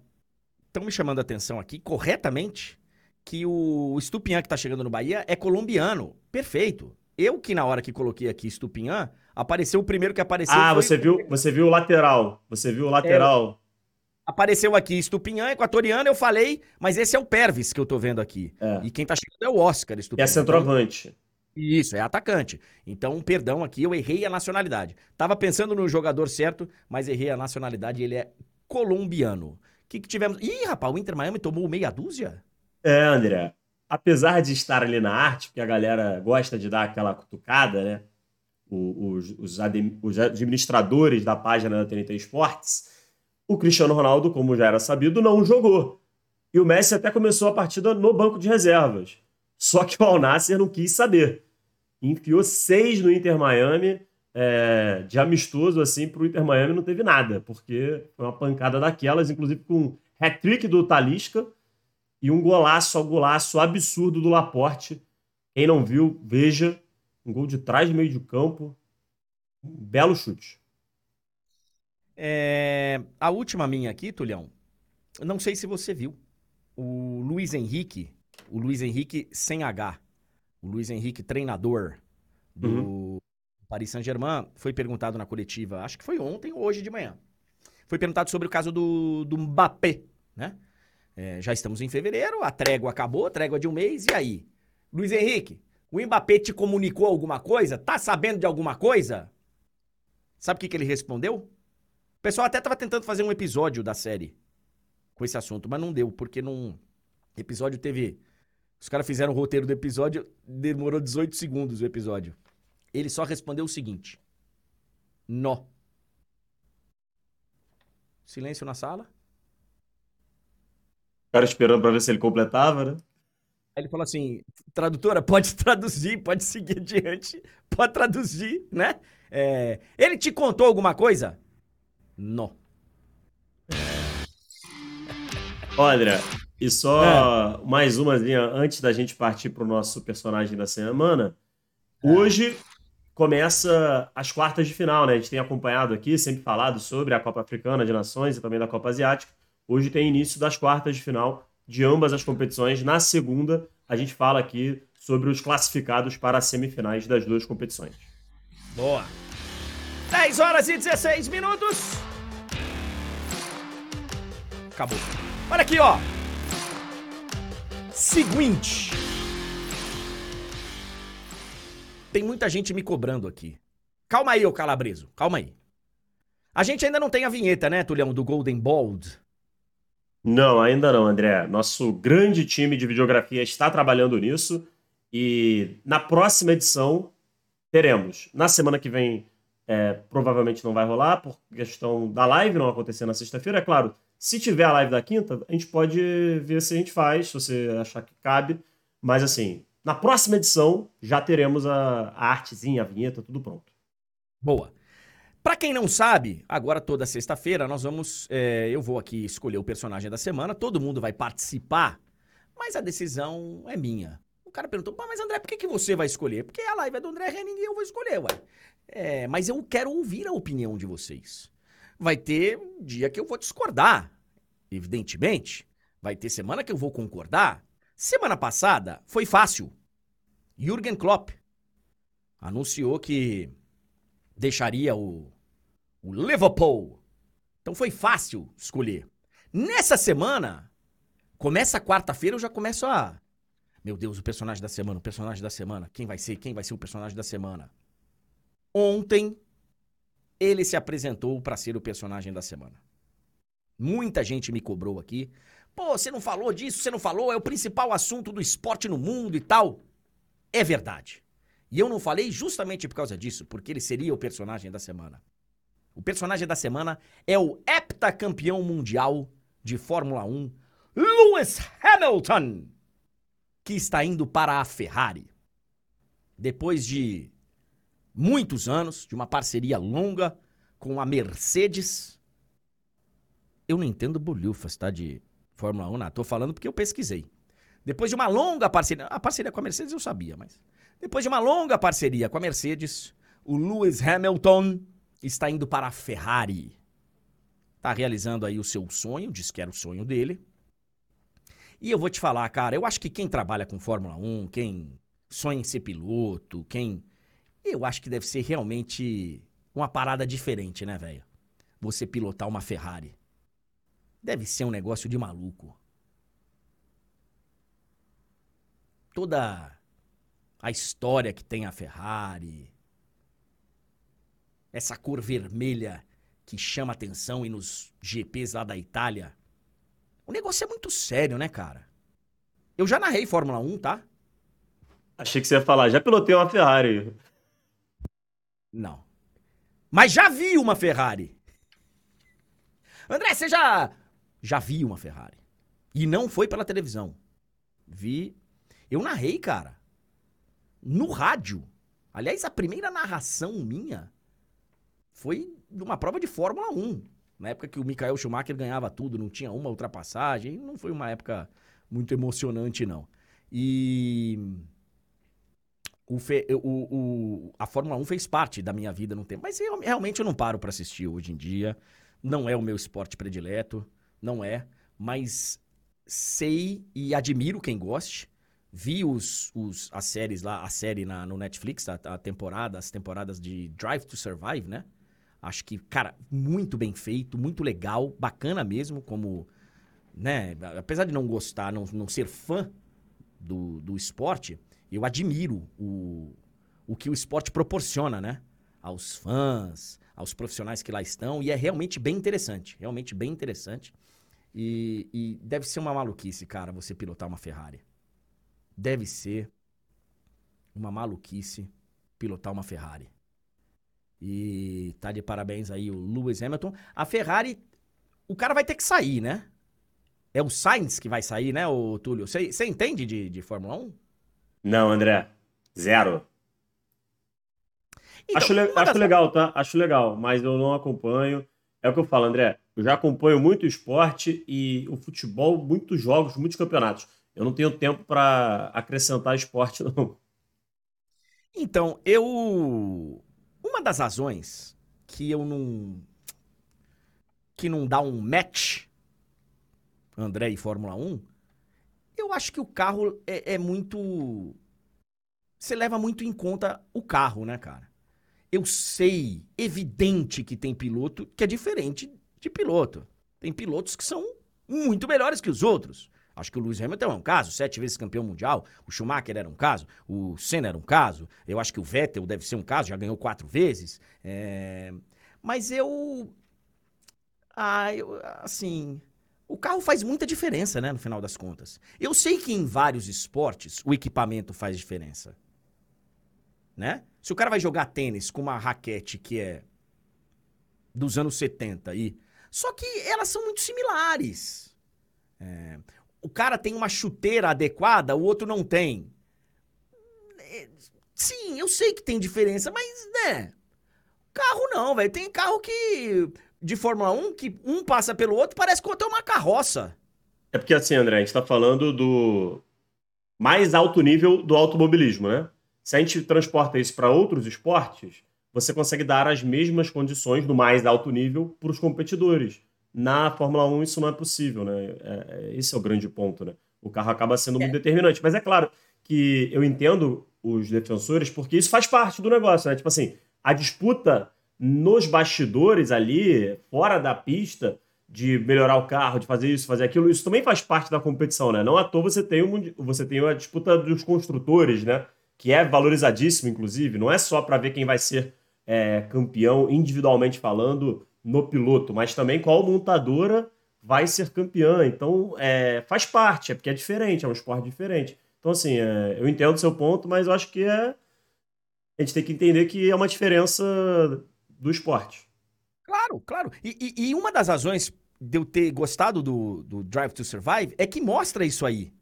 estão me chamando a atenção aqui, corretamente, que o Stupinhan que tá chegando no Bahia é colombiano. Perfeito. Eu que na hora que coloquei aqui Stupinhan, apareceu o primeiro que apareceu. Ah, você viu, você viu o lateral. Você viu o lateral. É, apareceu aqui Stupinhan, equatoriano, eu falei, mas esse é o Pervis que eu tô vendo aqui. É. E quem tá chegando é o Oscar Stupinhan. É centroavante. Então, isso, é atacante. Então, perdão aqui, eu errei a nacionalidade. Tava pensando no jogador certo, mas errei a nacionalidade, ele é colombiano que, que tivemos? Ih, rapaz, o Inter Miami tomou meia dúzia? É, André. Apesar de estar ali na arte, porque a galera gosta de dar aquela cutucada, né? Os, os, os administradores da página da TNT Esportes, o Cristiano Ronaldo, como já era sabido, não jogou. E o Messi até começou a partida no banco de reservas. Só que o Al Nasser não quis saber. Enfiou seis no Inter Miami é, de amistoso assim para o Inter Miami não teve nada, porque foi uma pancada daquelas, inclusive com hat-trick do Talisca e um golaço ao golaço absurdo do Laporte. Quem não viu, veja. Um gol de trás do meio de campo. Um belo chute. É, a última minha aqui, Tulhão, não sei se você viu. O Luiz Henrique, o Luiz Henrique sem H, o Luiz Henrique treinador do, uhum. Paris Saint-Germain, foi perguntado na coletiva, acho que foi ontem ou hoje de manhã. Foi perguntado sobre o caso do, do Mbappé, né? É, já estamos em fevereiro, a trégua acabou, a trégua de um mês, e aí? Luiz Henrique, o Mbappé te comunicou alguma coisa? Tá sabendo de alguma coisa? Sabe o que, que ele respondeu? O pessoal até tava tentando fazer um episódio da série com esse assunto, mas não deu, porque não. Episódio teve. Os caras fizeram o roteiro do episódio, demorou 18 segundos o episódio. Ele só respondeu o seguinte: Nó. Silêncio na sala. O cara esperando pra ver se ele completava, né? Aí ele falou assim: tradutora, pode traduzir, pode seguir adiante, pode traduzir, né? É, ele te contou alguma coisa? Não. Olha, e só é. mais umazinha antes da gente partir pro nosso personagem da semana. É. Hoje começa as quartas de final, né? A gente tem acompanhado aqui, sempre falado sobre a Copa Africana de Nações e também da Copa Asiática. Hoje tem início das quartas de final de ambas as competições. Na segunda, a gente fala aqui sobre os classificados para as semifinais das duas competições. Boa. 10 horas e 16 minutos. Acabou. Olha aqui, ó. Seguinte. Tem muita gente me cobrando aqui. Calma aí, ô Calabreso. Calma aí. A gente ainda não tem a vinheta, né, Tulhão, do Golden Bald. Não, ainda não, André. Nosso grande time de videografia está trabalhando nisso. E na próxima edição teremos. Na semana que vem, é, provavelmente não vai rolar, por questão da live não acontecer na sexta-feira. É claro, se tiver a live da quinta, a gente pode ver se a gente faz, se você achar que cabe. Mas assim, na próxima edição já teremos a, a artezinha, a vinheta, tudo pronto. Boa. Para quem não sabe, agora toda sexta-feira nós vamos. É, eu vou aqui escolher o personagem da semana, todo mundo vai participar, mas a decisão é minha. O cara perguntou, mas André, por que, que você vai escolher? Porque a live é do André Henning e eu vou escolher, ué. É, mas eu quero ouvir a opinião de vocês. Vai ter dia que eu vou discordar, evidentemente. Vai ter semana que eu vou concordar. Semana passada foi fácil. Jürgen Klopp anunciou que deixaria o, o Liverpool. Então foi fácil escolher. Nessa semana, começa quarta-feira, eu já começo a. Meu Deus, o personagem da semana, o personagem da semana. Quem vai ser? Quem vai ser o personagem da semana? Ontem, ele se apresentou para ser o personagem da semana. Muita gente me cobrou aqui. Pô, você não falou disso, você não falou, é o principal assunto do esporte no mundo e tal. É verdade. E eu não falei justamente por causa disso, porque ele seria o personagem da semana. O personagem da semana é o heptacampeão mundial de Fórmula 1, Lewis Hamilton, que está indo para a Ferrari. Depois de muitos anos, de uma parceria longa com a Mercedes. Eu não entendo bolhufas, tá? De Fórmula 1, não. Tô falando porque eu pesquisei. Depois de uma longa parceria. A parceria com a Mercedes eu sabia, mas. Depois de uma longa parceria com a Mercedes, o Lewis Hamilton está indo para a Ferrari. Está realizando aí o seu sonho, diz que era o sonho dele. E eu vou te falar, cara, eu acho que quem trabalha com Fórmula 1, quem sonha em ser piloto, quem. Eu acho que deve ser realmente uma parada diferente, né, velho? Você pilotar uma Ferrari. Deve ser um negócio de maluco. Toda a história que tem a Ferrari, essa cor vermelha que chama atenção e nos GPs lá da Itália. O negócio é muito sério, né, cara? Eu já narrei Fórmula 1, tá? Achei que você ia falar, já pilotei uma Ferrari. Não. Mas já vi uma Ferrari. André, você já. Já vi uma Ferrari. E não foi pela televisão. Vi. Eu narrei, cara no rádio. Aliás, a primeira narração minha foi de uma prova de Fórmula 1. Na época que o Michael Schumacher ganhava tudo, não tinha uma ultrapassagem. Não foi uma época muito emocionante, não. E. O, fe... o, o, a Fórmula 1 fez parte da minha vida no tempo. Mas eu, realmente eu não paro para assistir hoje em dia. Não é o meu esporte predileto. Não é. Mas sei e admiro quem goste vi os, os, as séries lá, a série na, no Netflix, a, a, temporada, as temporadas de Drive to Survive, né? Acho que, cara, muito bem feito, muito legal, bacana mesmo, como, né? Apesar de não gostar, não, não ser fã do, do esporte, eu admiro o, o que o esporte proporciona, né? aos fãs, aos profissionais que lá estão, e é realmente bem interessante, realmente bem interessante. E, e deve ser uma maluquice, cara, você pilotar uma Ferrari. Deve ser uma maluquice pilotar uma Ferrari. E tá de parabéns aí o Lewis Hamilton. A Ferrari, o cara vai ter que sair, né? É o Sainz que vai sair, né, o Túlio? Você entende de, de Fórmula 1? Não, André. Zero. Então, acho, le acho legal, tá? Acho legal, mas eu não acompanho. É o que eu falo, André. Eu já acompanho muito esporte e o futebol, muitos jogos, muitos campeonatos. Eu não tenho tempo para acrescentar esporte, não. Então, eu. Uma das razões que eu não. que não dá um match André e Fórmula 1, eu acho que o carro é, é muito. Você leva muito em conta o carro, né, cara? Eu sei, evidente que tem piloto que é diferente de piloto. Tem pilotos que são muito melhores que os outros. Acho que o Lewis Hamilton é um caso, sete vezes campeão mundial. O Schumacher era um caso, o Senna era um caso. Eu acho que o Vettel deve ser um caso, já ganhou quatro vezes. É... Mas eu. Ah, eu, assim. O carro faz muita diferença, né, no final das contas. Eu sei que em vários esportes o equipamento faz diferença. Né? Se o cara vai jogar tênis com uma raquete que é dos anos 70 e só que elas são muito similares. É, o cara tem uma chuteira adequada, o outro não tem. É, sim, eu sei que tem diferença, mas né? Carro não, velho. Tem carro que de Fórmula 1 que um passa pelo outro, parece que o outro é uma carroça. É porque assim, André, a gente está falando do mais alto nível do automobilismo, né? Se a gente transporta isso para outros esportes, você consegue dar as mesmas condições do mais alto nível para os competidores. Na Fórmula 1 isso não é possível, né? É, é, esse é o grande ponto, né? O carro acaba sendo muito é. determinante. Mas é claro que eu entendo os defensores porque isso faz parte do negócio, né? Tipo assim, a disputa nos bastidores ali, fora da pista, de melhorar o carro, de fazer isso, fazer aquilo, isso também faz parte da competição, né? Não à toa você tem, um, você tem a disputa dos construtores, né? Que é valorizadíssimo, inclusive. Não é só para ver quem vai ser é, campeão individualmente falando no piloto, mas também qual montadora vai ser campeã. Então, é, faz parte, é porque é diferente, é um esporte diferente. Então, assim, é, eu entendo o seu ponto, mas eu acho que é. A gente tem que entender que é uma diferença do esporte. Claro, claro. E, e, e, uma das razões de eu ter gostado do, do Drive to Survive é que mostra isso aí.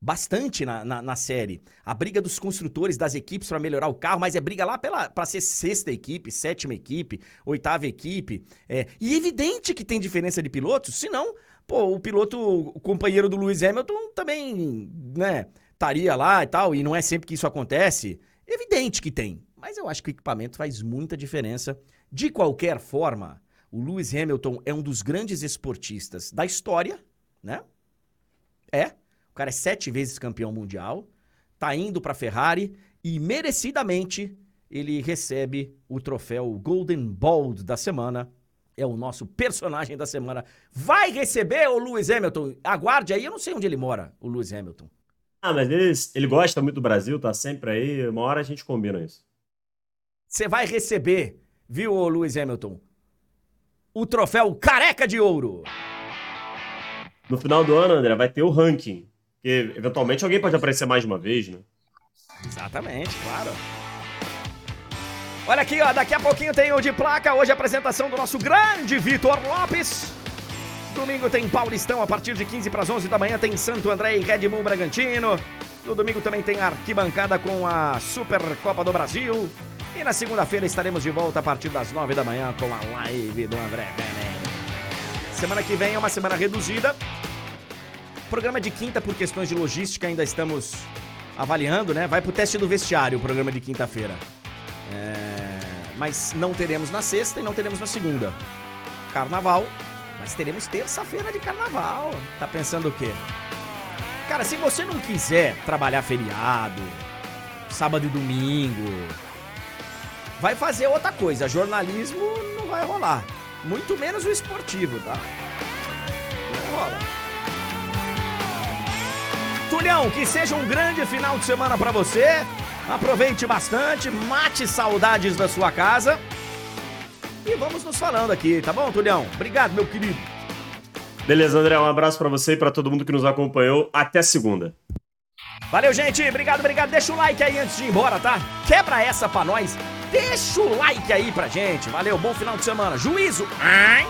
Bastante na, na, na série. A briga dos construtores, das equipes para melhorar o carro, mas é briga lá para ser sexta equipe, sétima equipe, oitava equipe. É, e evidente que tem diferença de pilotos, senão, pô, o piloto, o companheiro do Lewis Hamilton também, né, estaria lá e tal, e não é sempre que isso acontece. Evidente que tem. Mas eu acho que o equipamento faz muita diferença de qualquer forma, o Lewis Hamilton é um dos grandes esportistas da história, né? É. O cara é sete vezes campeão mundial, tá indo pra Ferrari e merecidamente ele recebe o troféu Golden Ball da semana. É o nosso personagem da semana. Vai receber o Lewis Hamilton. Aguarde aí, eu não sei onde ele mora, o Lewis Hamilton. Ah, mas ele, ele gosta muito do Brasil, tá sempre aí. Uma hora a gente combina isso. Você vai receber viu, Lewis Hamilton? O troféu Careca de Ouro. No final do ano, André, vai ter o ranking. Porque eventualmente alguém pode aparecer mais uma vez, né? Exatamente, claro. Olha aqui, ó, daqui a pouquinho tem o de placa. Hoje a apresentação do nosso grande Vitor Lopes. Domingo tem Paulistão a partir de 15 para as 11 da manhã. Tem Santo André e Red Bull Bragantino. No domingo também tem arquibancada com a Supercopa do Brasil. E na segunda-feira estaremos de volta a partir das nove da manhã com a live do André Semana que vem é uma semana reduzida. Programa de quinta, por questões de logística, ainda estamos avaliando, né? Vai pro teste do vestiário o programa de quinta-feira. É... Mas não teremos na sexta e não teremos na segunda. Carnaval, mas teremos terça-feira de carnaval. Tá pensando o quê? Cara, se você não quiser trabalhar feriado, sábado e domingo, vai fazer outra coisa. Jornalismo não vai rolar. Muito menos o esportivo, tá? Não rola. Tulhão, que seja um grande final de semana para você. Aproveite bastante, mate saudades da sua casa. E vamos nos falando aqui, tá bom, Tulião? Obrigado, meu querido. Beleza, André, um abraço para você e para todo mundo que nos acompanhou. Até segunda. Valeu, gente. Obrigado, obrigado. Deixa o like aí antes de ir embora, tá? Quebra essa pra nós. Deixa o like aí pra gente. Valeu, bom final de semana. Juízo. Ai.